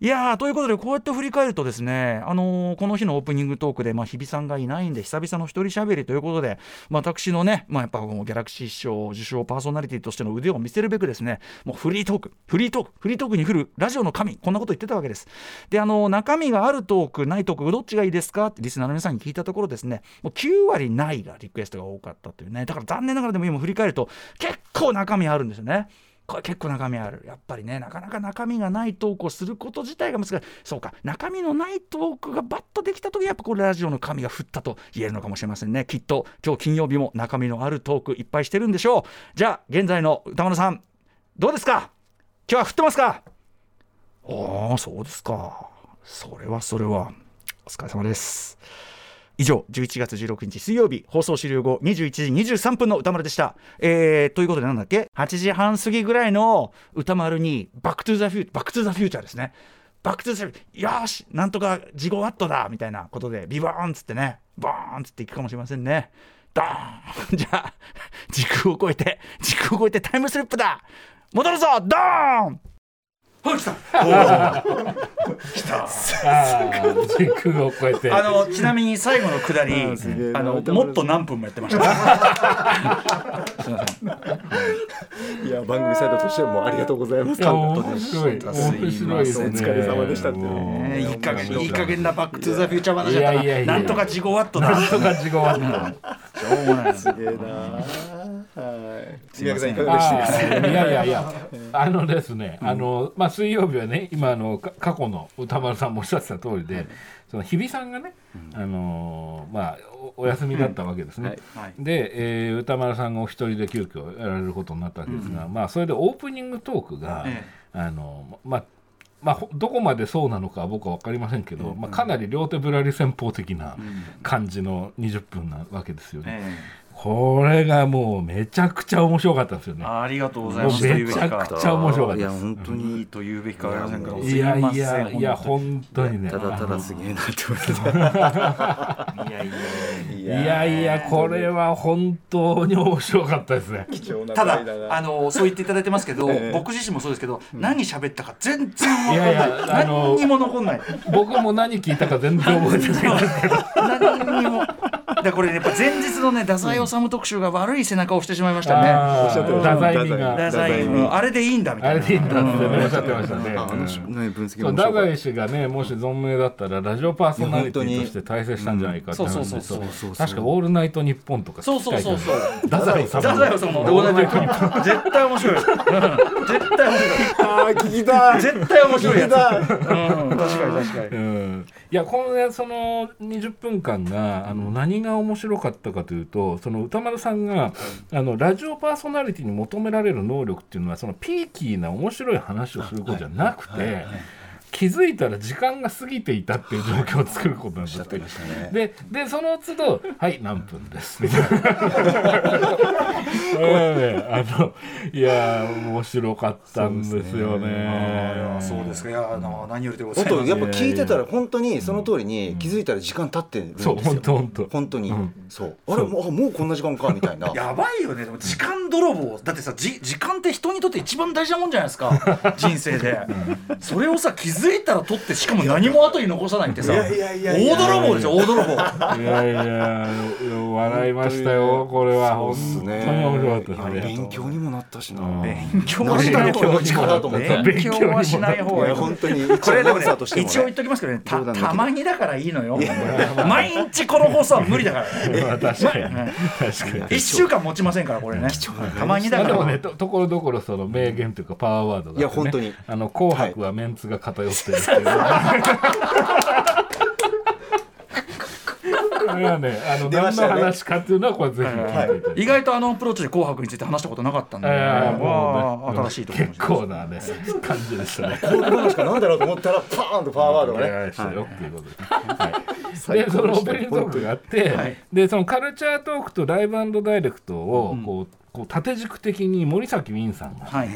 いやーということでこうやって振り返るとですねあのーこの日のオープニングトークで、まあ、日比さんがいないんで久々の一人喋りということで、まあ、私のね、まあ、やっぱこのギャラクシー賞受賞パーソナリティとしての腕を見せるべくですねもうフリートークフリートークフリートークに振るラジオの神こんなこと言ってたわけです。であの中身があるトークないトークどっちがいいですか？ってリスナーの皆さんに聞いたところですねもう9割ないがリクエストが多かったというね。だから残念ながらでも今振り返ると結構中身あるんですよね。これ結構中身ある。やっぱりねなかなか中身がないトークをすること自体が難しい。そうか中身のないトークがバッとできた時やっぱこれラジオの神が降ったと言えるのかもしれませんね。きっと今日金曜日も中身のあるトークいっぱいしてるんでしょう。じゃあ現在の歌丸さんどうですか？今日は降ってますか？ああそうですか。それはそれは。お疲れ様です。以上11月16日水曜日放送終了後21時23分の宇多丸でした、えーということでなんだっけ？8時半過ぎぐらいの歌丸にバックトゥザフューバックトゥザフューチャーですね。バックトゥザフューチャーよしなんとかジゴワットだみたいなことでビバーンっつってねバーンっつっていくかもしれませんね。ドーン。じゃあ時空を超えて時空を超えてタイムスリップだ。戻るぞドーンほら来た。あー時空を超えて。あのちなみに最後のくだりあのもっと何分もやってました。(laughs) いや番組サイドとしてもありがとうございます。面白い。面白いですね。お疲れ様でしたってねいい加減い。い加減なバックトゥザフューチャー話いだった。やいやいや。ななんとか事後ワットだなんとか事後はしょうもない。すげえなはい。宮城さんいかがでした？あーいやいやいや、あのですね、あのまあ水曜日はね、今あのか過去の歌丸さんもおっしゃってた通りで、その日比さんがね、あのーまあおお休みだったわけですね。はい。で、えー歌丸さんがお一人で急遽やられることになったわけですが、まあそれでオープニングトークが、えあのまあまあ、ほどこまでそうなのかは僕は分かりませんけど、まあ、かなり両手ぶらり戦法的な感じの20分なわけですよね。えこれがもうめちゃくちゃ面白かったですよね。えありがとうございます。めちゃくちゃ面白かったいやです。本当にいいと言うべきかわかりません。がいやいすやいや本当に。ね。ただただすげえなって思って (laughs) いやいやいやいやこれは本当に面白かったですね。貴重なただあのそう言っていただいてますけど、ええ。僕自身もそうですけど、何喋ったか全然わかんない。いやいやあの何にも残んない。僕も何聞いたか全然覚えてないんですけど。(laughs) 何にもだこれ、ね、やっぱ前日のね太宰治特集が悪い背中をしてしまいましたね。あおっしゃってました。ー太宰美が太宰うん。あれでいいんだみたいな。あれでいいんだってねおっしゃってましたね。太宰氏がねもし存命だったらラジオパーソナリティとして大成したんじゃないかって話でうんそうそうそう。そう。確か「オールナイトニッポン」とかそうそうそうそう。太宰治太宰治も同じように絶対面白い、うん絶対面白い。あー聞きたい。絶対面白いやつ、確かに確かに。うんいやこのねその20分間があの何が面白かったかというとその歌丸さんがあのラジオパーソナリティに求められる能力っていうのはそのピーキーな面白い話をすることじゃなくて気づいたら時間が過ぎていたっていう状況を作ることなんですって。ででその都度「はい何分です」みたいなこれはねあのいや面白かったんですよね。そうですかいやあの何よりでございますやっぱ聞いてたら本当にその通りに気づいたら時間経ってるんですよ。そう本当本当本当に。うん。そう。あれもうあもうこんな時間かみたいな。(laughs) やばいよね。でも時間泥棒。だってさじ時間って人にとって一番大事なもんじゃないですか。(laughs) 人生で。それをさ気づいたら取ってしかも何も後に残さないってさ大泥棒ですよ大泥棒。いやいや笑いましたよこれは。本当に面白かったですね。勉強にもなったしな。勉強はしない方がいい力だと思って。勉強はしない方いがいい。や本当にこれでもね一応言っときますけどねたまにだからいいのよ。(laughs) 毎日この放送は無理だから。確かにね確かに。(laughs) 一週間持ちませんからこれね。たまにだから。ねとところどころその名言というかパワーワードがいや本当に。あの紅白はメンツが偏ってるっていう、(laughs) これはねあの何の出ましたね話かっていうのはこれぜひ聞いていただいて。意外とあのアプローチで「紅白」について話したことなかったんで、えーもうね。わあ新しいところ結構なね感じでしたね。こういう話かなんだろうと思ったらパーンとパワーワードがね。お願い。したよってい。うことで。はい、でそのオープニングトークがあって、はい。でそのカルチャートークとライブダイレクトをこう、こう縦軸的に森崎ウィンさんがはい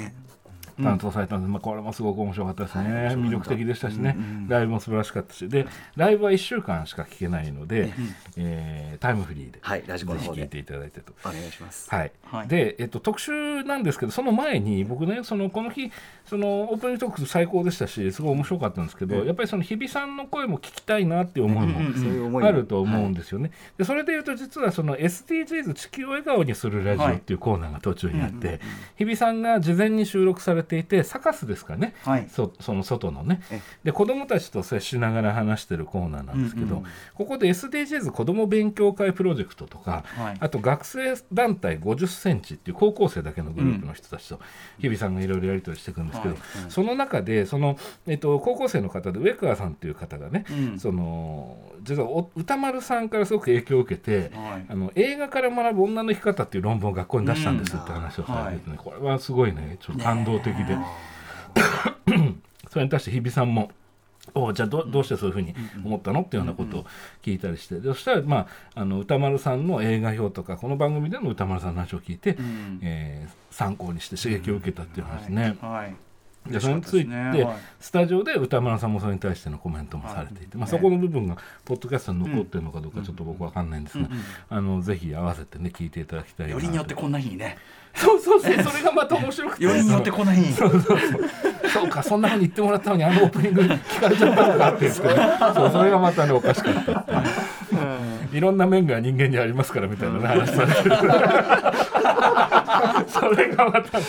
担当されたんです、まあ、これもすごく面白かったですね、魅力的でしたしね、ライブも素晴らしかったし。でライブは1週間しか聴けないので、えータイムフリーで、はいラジコの方聴いていただいてと。お願いします。はい。はい。で、えっと、特集なんですけどその前に僕ねそのこの日そのオープニングトーク最高でしたしすごい面白かったんですけど、やっぱりその日比さんの声も聞きたいなっていう思いも、そういう思いもあると思うんですよね。でそれでいうと実はその SDGs 地球を笑顔にするラジオっていうコーナーが途中にあって、日比さんが事前に収録されていてサカスですかね、はい。そその外のね。えで子どもたちと接しながら話してるコーナーなんですけど、ここで SDGs 子ども勉強会プロジェクトとか、はい。あと学生団体50センチっていう高校生だけのグループの人たちと日比さんがいろいろやり取りしていくんですけど、その中でその、えっと、高校生の方で上川さんっていう方がね、うん。その実はお歌丸さんからすごく影響を受けて、はい。あの映画から学ぶ女の生き方っていう論文を学校に出したんですって話をされててね、これはすごいね。ちょっと感動的で、(coughs) それに対して日比さんも。おじゃあどどうしてそういうふうに思ったの？っていうようなことを聞いたりして。でそしたら、まあ、あの歌丸さんの映画表とかこの番組での歌丸さんの話を聞いて、えー参考にして刺激を受けたっていう話ね。はいでそれについて、はい。スタジオで歌丸さんもそれに対してのコメントもされていて、まあ、そこの部分がポッドキャストに残ってるのかどうかちょっと僕わかんないんですが、あのぜひ合わせてね聞いていただきたいなよりによってこんな日にね。そうそうそうそれがまた面白くて。よりによってこんな日に。そうかそんなふうに言ってもらったのにあのオープニング聞かれちゃったのかっていう。そうそれがまたねおかしかった。っていういろんな面が人間にありますからみたいなね話されてる。(laughs) それがまたね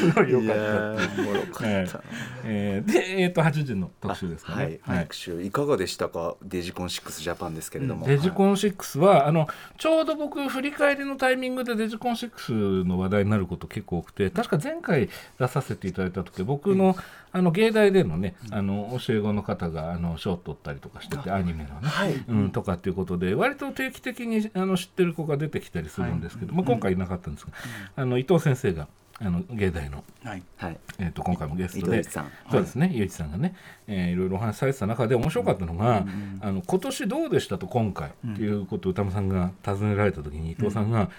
すごい良かった。おもろかった。えーえーで、えー、と8時の特集ですかね。はい、特集いかがでしたか？デジコン6ジャパンですけれども、デジコン6は、あのちょうど僕振り返りのタイミングでデジコン6の話題になること結構多くて確か前回出させていただいた時僕の,、あの芸大でのねあの教え子の方があの賞を取ったりとかしててアニメのね、うん、とかっていうことで割と定期的にあの知ってる子が出てきたりするんですけど、まあ、今回いなかったんですが、あの伊藤先生があの芸大のはい。はい。えー、と今回もゲストで伊藤さん。そうですね、ゆういちさんがね、えーいろいろお話しされてた中で面白かったのが、あの今年どうでしたと今回っていうことを歌間さんが尋ねられた時に伊藤さんが、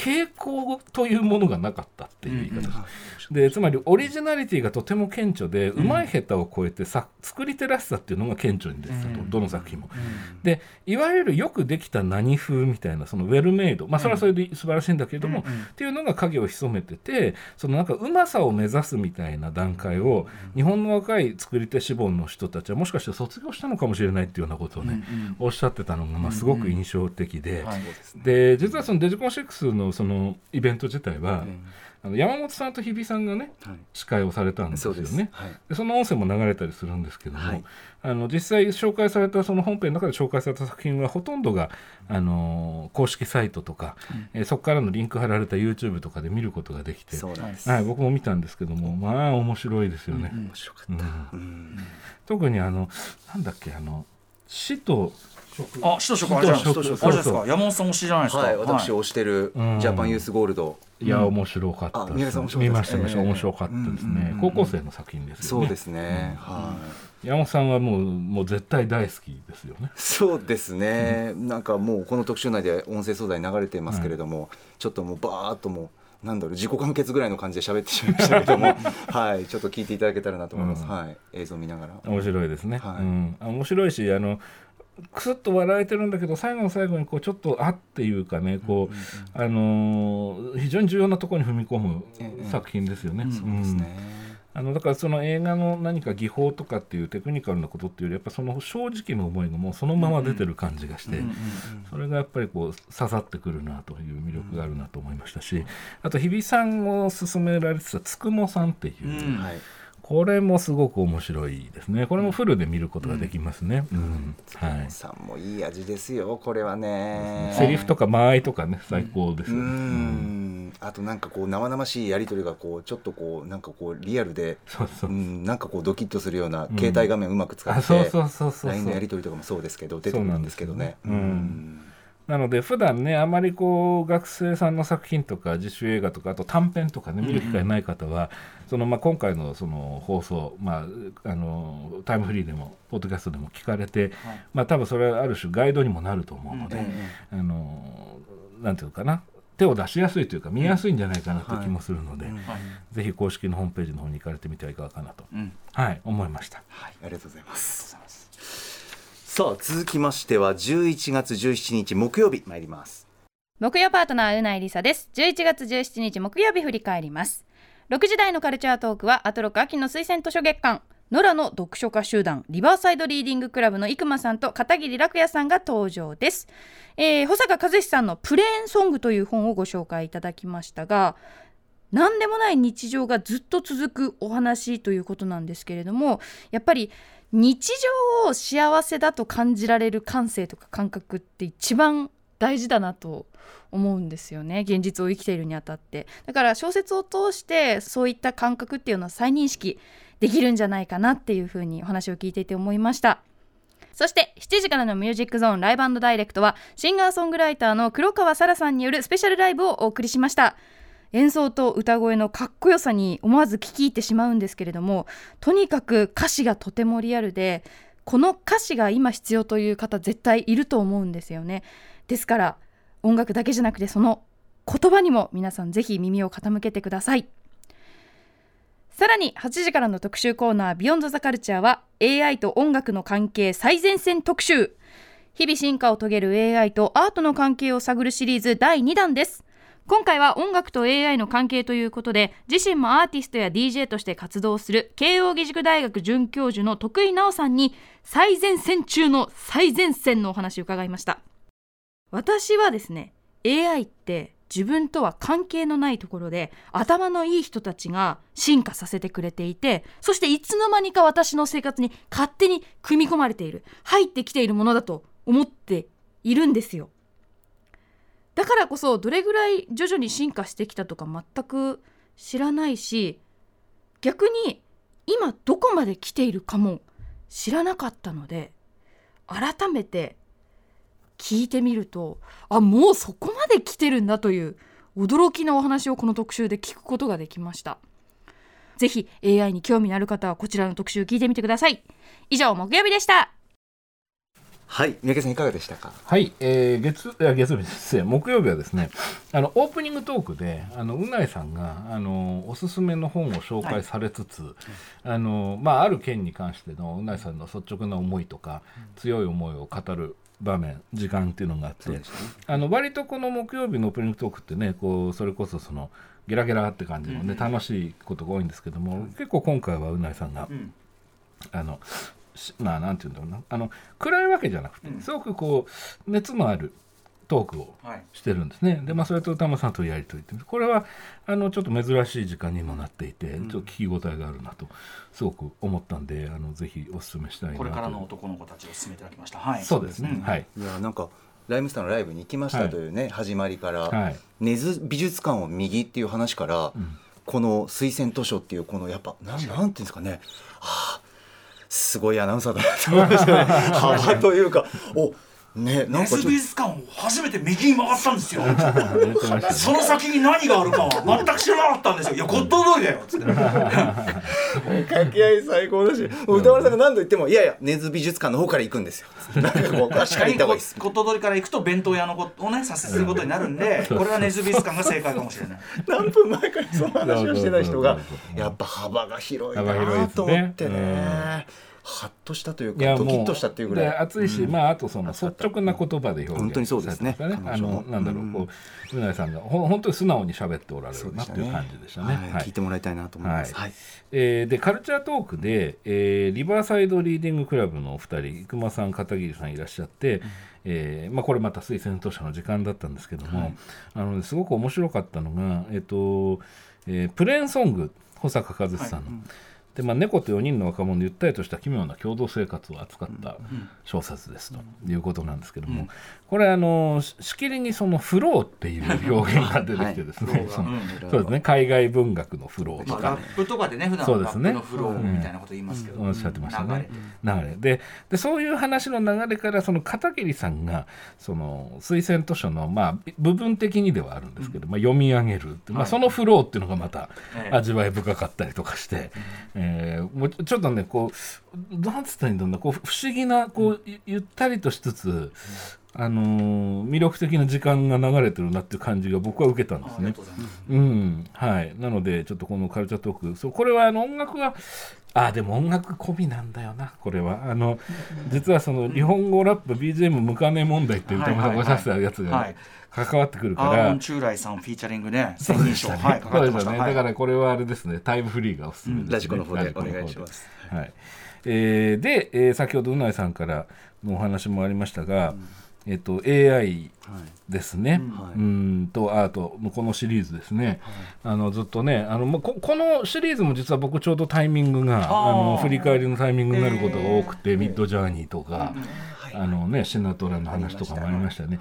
傾向というものがなかったっていう言い方。です、でつまりオリジナリティがとても顕著で、うまい下手を超えてさ作り手らしさっていうのが顕著に出てたと、どの作品も。でいわゆるよくできた何風みたいなそのウェルメイド。まあそれはそれで素晴らしいんだけれども、っていうのが影を潜めててそのなんかうまさを目指すみたいな段階を日本の若い作り手志望の人たちはもしかして卒業したのかもしれないっていうようなことをね、おっしゃってたのがまあすごく印象的で、で実はそのデジコン6のそのイベント自体は、あの山本さんと日比さんがね、はい。司会をされたんですよね。です。はい。でその音声も流れたりするんですけども、はい。あの実際紹介されたその本編の中で紹介された作品はほとんどが、あのー公式サイトとか、えーそこからのリンク貼られた YouTube とかで見ることができて、はい、僕も見たんですけどもまあ面白いですよね。面白かった、うん。特にあのなんだっけあの死とあ、首都職あれじゃないですか。山本さん推しじゃないですか。はい私推してるジんャパンユースゴールド、いや、面白かったあ宮根さん面白か見ったですました見ましたええ。面白かったですね、高校生の作品ですよね。そうですね、はい。山本さんはもうもう絶対大好きですよね。そうですね、なんかもうこの特集内で音声素材流れてますけれども、ちょっともうバーっともうなんだろう自己完結ぐらいの感じで喋ってしまいましたけども。(laughs) はい。ちょっと聞いていただけたらなと思います、うん。はい。映像見ながら。面白いですね、はい。うん、あ面白いしあのくすっと笑えてるんだけど最後の最後にこうちょっとあっていうかねこう、あのー非常に重要なところに踏み込むええ。作品ですよね。そうですね、あのだからその映画の何か技法とかっていうテクニカルなことっていうよりやっぱその正直な思いがもうそのまま出てる感じがして、それがやっぱりこう刺さってくるなという魅力があるなと思いましたし、あと日比さんを勧められてたつくもさんっていう、はいこれもすごく面白いですね。これもフルで見ることができますね、うん。はい。さんもいい味ですよこれはね。セリフとか間合いとかね最高ですうよね、ん。あとなんかこう生々しいやり取りがこうちょっとこうなんかこうリアルでそうそう。うん。なんかこうドキッとするような携帯画面うまく使って、あそうそうそうそう LINE のやり取りとかもそうですけど出てくるんですけどね。うんなので普段ねあまりこう学生さんの作品とか自主映画とかあと短編とかね見る機会ない方は、そのまあ今回のその放送、まあ、あのタイムフリーでもポッドキャストでも聞かれて、まあ多分それはある種ガイドにもなると思うので、あのなんていうのかな手を出しやすいというか見やすいんじゃないかなとい。う気もするので、ぜひ公式のホームページの方に行かれてみてはいかがかなと、ん。はい思いました。はい、ありがとうございます。さあ続きましては11月17日木曜日参ります。木曜パートナーうないりさです。11月17日木曜日振り返ります。6時台のカルチャートークはアトロク秋の推薦図書月間。野良の読書家集団リバーサイドリーディングクラブの生間さんと片桐楽也さんが登場です、えー保坂和志さんのプレーンソングという本をご紹介いただきましたが何でもない日常がずっと続くお話ということなんですけれどもやっぱり日常を幸せだと感じられる感性とか感覚って一番大事だなと思うんですよね。現実を生きているにあたって。だから小説を通してそういった感覚っていうのは再認識できるんじゃないかなっていうふうにお話を聞いていて思いました。そして7時からの「ミュージックゾーンライブダイレクトはシンガーソングライターの黒川沙羅さんによるスペシャルライブをお送りしました。演奏と歌声のかっこよさに思わず聞き入ってしまうんですけれどもとにかく歌詞がとてもリアルでこの歌詞が今必要という方絶対いると思うんですよね。ですから音楽だけじゃなくてその言葉にも皆さんぜひ耳を傾けてください。さらに8時からの特集コーナー「ビヨンドザカルチャーは AI と音楽の関係最前線特集。日々進化を遂げる AI とアートの関係を探るシリーズ第2弾です。今回は音楽と AI の関係ということで自身もアーティストや DJ として活動する慶應義塾大学准教授の徳井直さんに最前線中の最前線のお話を伺いました。私はですね AI って自分とは関係のないところで頭のいい人たちが進化させてくれていてそしていつの間にか私の生活に勝手に組み込まれている入ってきているものだと思っているんですよ。だからこそどれぐらい徐々に進化してきたとか全く知らないし逆に今どこまで来ているかも知らなかったので改めて聞いてみるとあもうそこまで来てるんだという驚きのお話をこの特集で聞くことができました。ぜひ AI に興味のある方はこちらの特集聞いてみてください。以上木曜日でした。はい。三宅さんいかがでしたか？はい、えー、月いや月曜日ですね。木曜日はですねあのオープニングトークであのうないさんがあのおすすめの本を紹介されつつ、あのまあある件に関してのうないさんの率直な思いとか、強い思いを語る場面時間っていうのがあって、あの割とこの木曜日のオープニングトークってねこうそれこそそのゲラゲラって感じのね、楽しいことが多いんですけども、結構今回はうないさんが、あのしまあなんていうんだろうな。あの暗いわけじゃなくて、すごくこう熱のあるトークをしてるんですね。でまあそれと歌間さんとやりとりってこれはあのちょっと珍しい時間にもなっていて、ちょっと聞き応えがあるなとすごく思ったんであのぜひお勧めしたいなと。これからの男の子たちを進めていただきました。はい。そうですね、ん。はい。いやなんかライムスターのライブに行きましたというね、始まりから、はい。根津美術館を右っていう話から、ん。この推薦図書っていうこのやっぱなんなんていうんですかね、はあ、すごいアナウンサーだなと思いましたね。(laughs) 幅というかおねなん美術館を初めて右に曲がったんですよ。(laughs) その先に何があるかは全く知らなかったんですよ。いや、ゴッド通りだよ。つって。(laughs) 掛け合い最高だし歌丸さんが何度言ってもいやいや根津美術館の方から行くんですよ (laughs) なんかこう確かに行った方がいいですゴッド通りから行くと弁当屋のことをね、左折することになるんで、これは根津美術館が正解かもしれない。何分前からその話をしてない人がやっぱ幅が広い幅広いなと思ってねうんハッとしたというかドキッとしたっていうぐらい。で熱いし、まああとその率直な言葉で表現本当にそうですね。あのなんだろうこううなぎさんがほん本当に素直に喋っておられるなっていう感じでしたね。はい。はい。聞いてもらいたいなと思います。ははい。いえーでカルチャートークで、えーリバーサイドリーディングクラブのお二人生駒さん片桐さんいらっしゃって、えーまあ、これまた推薦図書の時間だったんですけども、あのすごく面白かったのが、えっとえープレーンソング保坂和志さんの。でまあ、猫と4人の若者のゆったりとした奇妙な共同生活を扱った小説ですということなんですけども、これあのししきりにそのフローっていう表現が出てきてですね、そうですね海外文学のフローとか。まあラップとかでね、普段そうですね。ラップのフローみたいなこと言いますけど。おっしゃってましたね。流れ。ででそういう話の流れからその片桐さんがその推薦図書のまあ部分的にではあるんですけど、まあ、読み上げるまあ、そのフローっていうのがまたええ。味わい深かったりとかして、えーもうちょっとねこうなんつったらいいんだろうなこう不思議なこうゆゆったりとしつつ、あのー魅力的な時間が流れてるなっていう感じが僕は受けたんですね。うん、はい。なので、ちょっとこのカルチャートーク、そう、これはあの音楽は、あ、でも音楽込みなんだよな、これは。あの、実はその日本語ラップ BGM 無金ネ問題って歌間さんがおっしゃってたやつがはい関わってくるからアーモン、チューライさんフィーチャリングね、千人賞。はい、かかってました。ね。はいだからこれはあれですね、タイムフリーがおすすめです、ねラジコの方でお願いしますはい。えーで、えー先ほどうないさんからのお話もありましたが、えっと AI ですね、はい。うーんとアートのこのシリーズですね、あのずっとねあのここのシリーズも実は僕ちょうどタイミングがあの振り返りのタイミングになることが多くて、ミッドジャーニーとか、あのねシナトラの話とかもありましたね。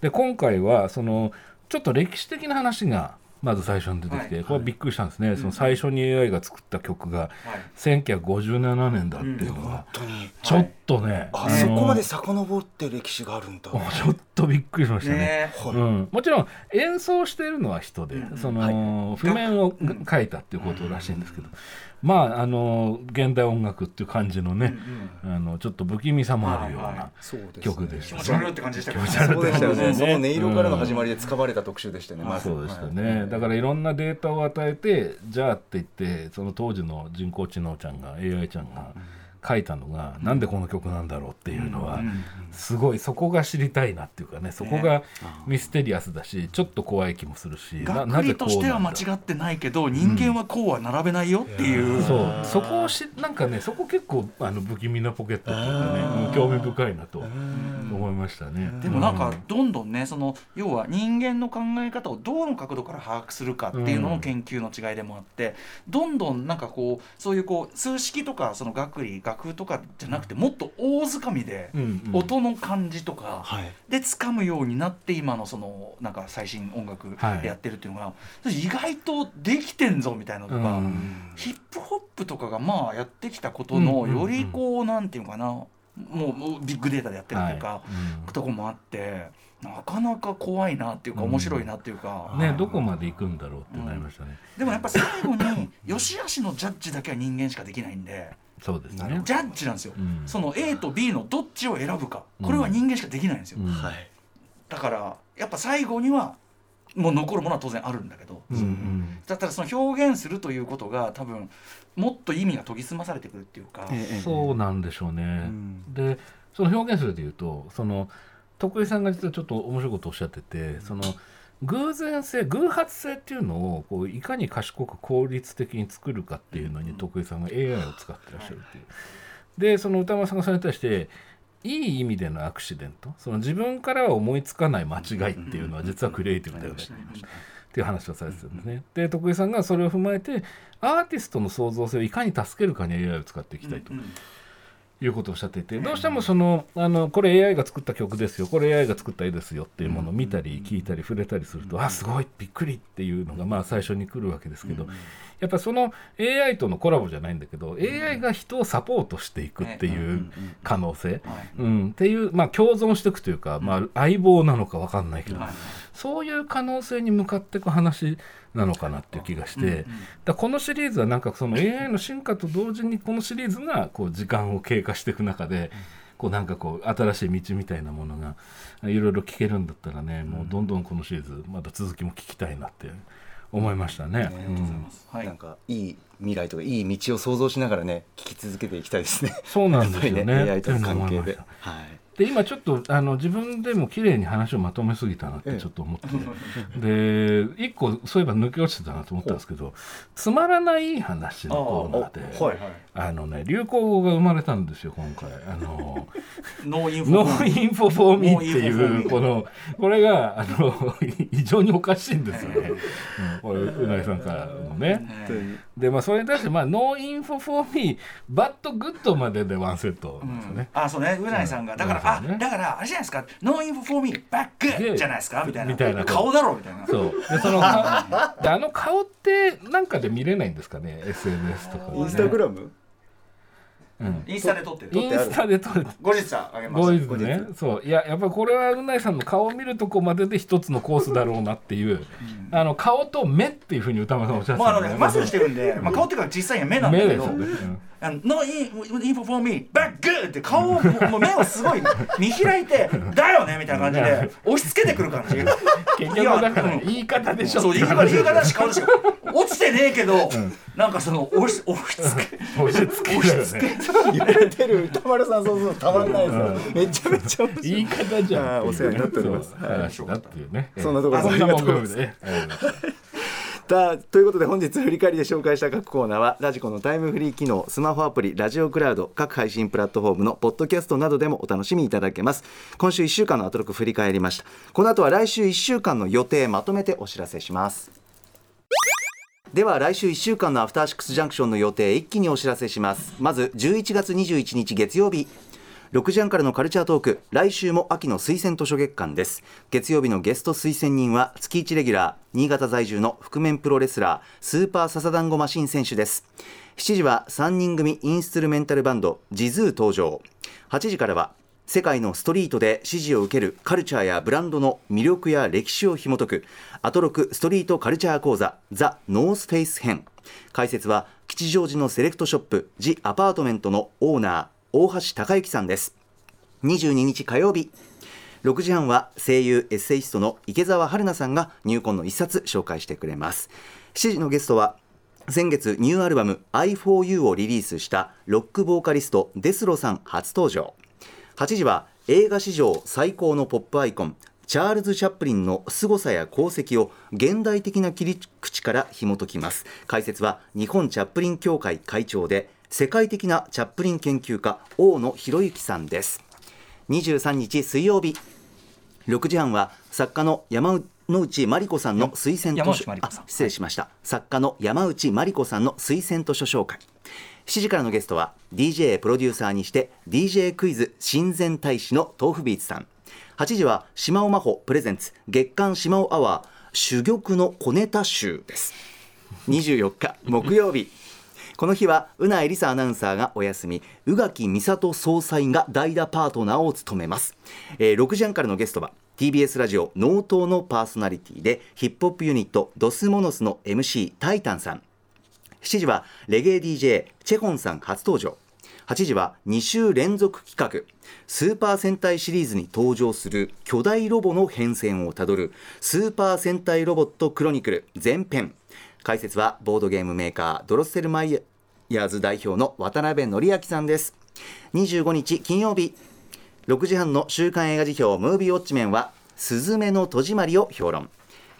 で今回はそのちょっと歴史的な話がまず最初に出てきて、はい。これびっくりしたんですね、その最初に AI が作った曲が1957年だっていうのが、本当にちょっとね、あのそこまで遡って歴史があるんだ。ちょっとびっくりしましたね。ね。うん、もちろん演奏しているのは人で、その、譜面を書いたっていうことらしいんですけど、まああの現代音楽っていう感じのね、あのちょっと不気味さもあるような曲でした気持ち悪いって感じでしたけど。ねそうでしたよね。ねその音色からの始まりで使われた特集でしたね。まず。そうでしたね、だからいろんなデータを与えてじゃあって言ってその当時の人工知能ちゃんが AI ちゃんが書いたのが、なんでこの曲なんだろうっていうのは、すごいそこが知りたいなっていうかねそこがミステリアスだしちょっと怖い気もするしな学理としては間違ってないけど人間はこうは並べないよっていう、そう。そこをしなんかねそこ結構あの不気味なポケットっていうかねうん興味深いなと思いましたね。でもなんかうどんどんねその要は人間の考え方をどの角度から把握するかっていうのの研究の違いでもあってどんどんなんかこうそういうこう数式とかその学理楽譜とかじゃなくてもっと大掴みでうんうん。音の感じとかはい。で掴むようになって今のそのなんか最新音楽はい。でやってるっていうのが意外とできてんぞみたいなのとか。うん。ヒップホップとかがまあやってきたことのうんうんうん。よりこうなんていうのかなもうビッグデータでやってるっていうか、はい。うん。とこもあってなかなか怖いなっていうかうん。面白いなっていうか、ねどこまで行くんだろうってなりましたね、でもやっぱ最後に良し悪しのジャッジだけは人間しかできないんでそうですね。ジャッジなんですよ、うん。その A と B のどっちを選ぶかこれは人間しかできないんですよ。だからやっぱ最後にはもう残るものは当然あるんだけど、うんうん。だったらその表現するということが多分もっと意味が研ぎ澄まされてくるっていうか、そうなんでしょうね、ん。でその表現するでいうとその徳井さんが実はちょっと面白いことをおっしゃっててその偶然性偶発性っていうのをこういかに賢く効率的に作るかっていうのに徳井さんが AI を使ってらっしゃるっていう。でその歌丸さんがそれに対していい意味でのアクシデントその自分からは思いつかない間違いっていうのは実はクリエイティブだよね。っていう話をされてたんですね。で徳井さんがそれを踏まえてアーティストの創造性をいかに助けるかに AI を使っていきたいと。いうことをおっしゃっていてどうしてもそのあのこれ AI が作った曲ですよこれ AI が作った絵ですよっていうものを見たり聞いたり触れたりするとあすごいびっくりっていうのがまあ最初に来るわけですけどやっぱその AI とのコラボじゃないんだけど AI が人をサポートしていくっていう可能性、うん、っていうまあ共存していくというかまあ相棒なのか分かんないけどそういう可能性に向かっていく話なのかなっていう気がして、だからこのシリーズはなんかその AI の進化と同時にこのシリーズがこう時間を経過していく中で、こうなんかこう新しい道みたいなものがいろいろ聞けるんだったらね、もうどんどんこのシリーズまた続きも聞きたいなって思いましたね。うん。はい。なんかいい未来とかいい道を想像しながらね聞き続けていきたいですね。そうなんですよね。ね AI との関係で。はい。で今ちょっとあの自分でも綺麗に話をまとめすぎたなってちょっと思って、で一個そういえば抜け落ちてたなと思ったんですけどつまらない話のコーナーで。はいあのね流行語が生まれたんですよ今回。あのノーインフノォーインフォフォーミーっていうこのこれがあの (laughs) 異常におかしいんですよね、(laughs) うんこれ宇内さんからのね。でまあそれに対してまあ No info for me but good まででワンセットなんですよね、あそうね。宇内さんが。だから、あうんね。だからあれじゃないですか。ノーインフォフォーミーバックじゃないですか。みたいな。みたいな。顔だろみたいな。そう。でその顔 (laughs) であの顔ってなんかで見れないんですかね？SNS とかインスタグラム？うん。インスタで撮ってる。インスタで撮る。後日あげます。後日ね。そう。いややっぱりこれは宇内さんの顔を見るとこまでで一つのコースだろうなっていう、あの顔と目っていうふうに宇多丸さんおっしゃってもうあたんでのねマスクしてるんで、まあ、顔っていうか実際には目なんだけど。目ですよね、うんあのノーインインフォフォーミーバックって顔をもう目をすごい見開いて (laughs) だよねみたいな感じで押し付けてくる感じ。結局だから言い方でしょ。そう言い方言い方だし顔だし (laughs) 落ちてねえけど、なんかその押し押し付け。押し付けだよね言われてる。宇多丸さんそうそうたまらないですよ。めちゃめちゃ面白い。言い方じゃんお世話になっております。話だっていうねそんなところ (laughs) ありがとうございます木曜日でねあということで本日振り返りで紹介した各コーナーはラジコのタイムフリー機能スマホアプリラジオクラウド各配信プラットフォームのポッドキャストなどでもお楽しみいただけます。今週1週間のアトロク振り返りました。この後は来週1週間の予定まとめてお知らせしますでは来週1週間のアフターシックスジャンクションの予定一気にお知らせします。まず11月21日月曜日。6時半からのカルチャートーク。来週も秋の推薦図書月間です。月曜日のゲスト推薦人は月1レギュラー。新潟在住の覆面プロレスラースーパーササダンゴマシン選手です。7時は3人組インストゥルメンタルバンド jizue 登場。8時からは世界のストリートで支持を受けるカルチャーやブランドの魅力や歴史を紐解くアトロクストリートカルチャー講座ザ・ノースフェイス編解説は吉祥寺のセレクトショップジ・アパートメントのオーナー大橋高歩さんです。22日火曜日。6時半は声優エッセイストの池澤春菜さんが入魂の一冊紹介してくれます。7時のゲストは先月ニューアルバム「i4u」をリリースしたロックボーカリストデスロさん初登場。8時は映画史上最高のポップアイコンチャールズ・チャップリンの凄さや功績を現代的な切り口から紐解きます。解説は日本チャップリン協会会長で世界的なチャップリン研究家大野博之さんです。23日水曜日6時半は作家の山内真理子さんの推薦図書あ失礼しました。作家の山内真理子さんの推薦図書紹介7時からのゲストは DJ プロデューサーにして DJ クイズ親善大使の豆腐ビーツさん。8時は島尾真帆プレゼンツ月刊島尾アワー珠玉の小ネタ集です。24日木曜日。この日はうなえりさアナウンサーがお休み。宇垣美里総裁が代打パートナーを務めます、えー6時半からのゲストは TBS ラジオ納刀のパーソナリティでヒップホップユニットドスモノスの MC タイタンさん。7時はレゲエ DJ チェホンさん初登場。8時は2週連続企画。スーパー戦隊シリーズに登場する巨大ロボの変遷をたどるスーパー戦隊ロボットクロニクル前編。解説はボードゲームメーカードロッセルマイヤーズ代表の渡辺則明さんです。25日金曜日6時半の週刊映画辞表ムービーウォッチメンは「すずめの戸締まり」を評論。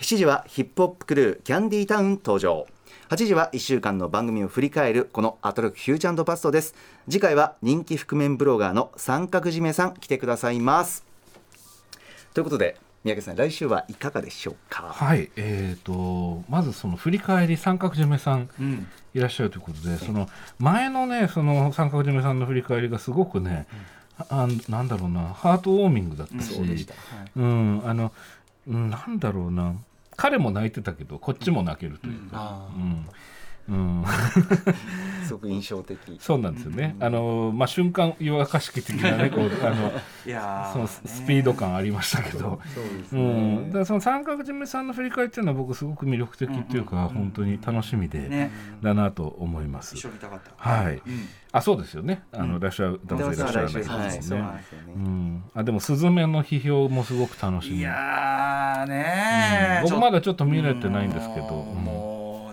7時はヒップホップクルーキャンディータウン登場。8時は1週間の番組を振り返るこのアトロックフューチャーパストです。次回は人気覆面ブロガーの三角締めさん来てくださいます。ということで三宅さん来週はいかがでしょうか？はい、えー、とまずその振り返り三角締めさんいらっしゃるということで、その前のねその三角締めさんの振り返りがすごくね、あなんだろうなハートウォーミングだったし、うんあのうんなんだろうな彼も泣いてたけどこっちも泣けるというか、うん。うんすごく印象的。そうなんですよね。あのまあ瞬間湯沸かし器的なねこう (laughs) あのいやー。そのススピード感ありましたけど、うん、だからその三角締めさんの振り返りっていうのは僕すごく魅力的っていうか、本当に楽しみで、ね。だなと思います。一緒に見たかった。はい、うん。あそうですよね。あの、いらっしゃる男性いらっしゃらないですはいそうねなんですよね。うん、あでもスズメの批評もすごく楽しみ。いやーね僕まだちょっと見れてないんですけど、もう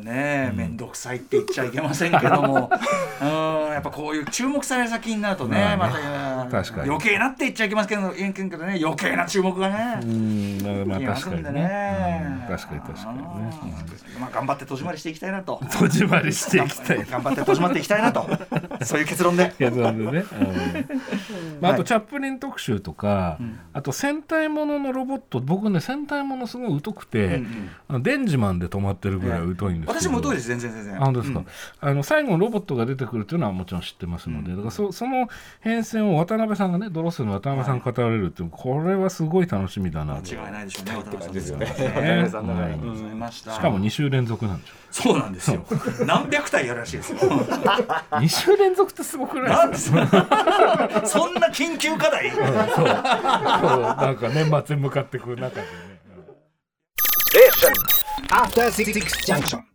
ね面倒くさいって言っちゃいけませんけども。(laughs) うんやっぱこういう注目される作品になるとねまあまねかに。余計なって言っちゃいけませんけどけどね。余計な注目がね。うん、まあ確かにね。確かに確かにね。まあ頑張って戸締まりしていきたいなと。戸締まりしていきたい。頑張って戸締まっていきたいなと。そういう結論で。いやそうなん。だよね、うんまあ、あとチャップリン特集とか、あと戦隊もののロボット。僕ね戦隊ものすごい疎くて、あのデンジマンで止まってるぐらい疎いんです私も疎いです全然全然あ本当ですか、あの最後にロボットが出てくるっていうのはもちろん知ってますので、だからそその変遷を渡辺さんがねドロッセルの渡辺さんが語られるっていうこれはすごい楽しみだなと。間違いないでしょうね渡辺さん。ですよね。ねね残念ながらありがとうございました。しかも2週連続なんでしょそうなんですよ。何百体やるらしいですよ。(laughs) 2週連続ってすごくないですか？そんな (laughs) 研究課題？そう。そうなんか年末に向かってくる中でね。After Six Junction.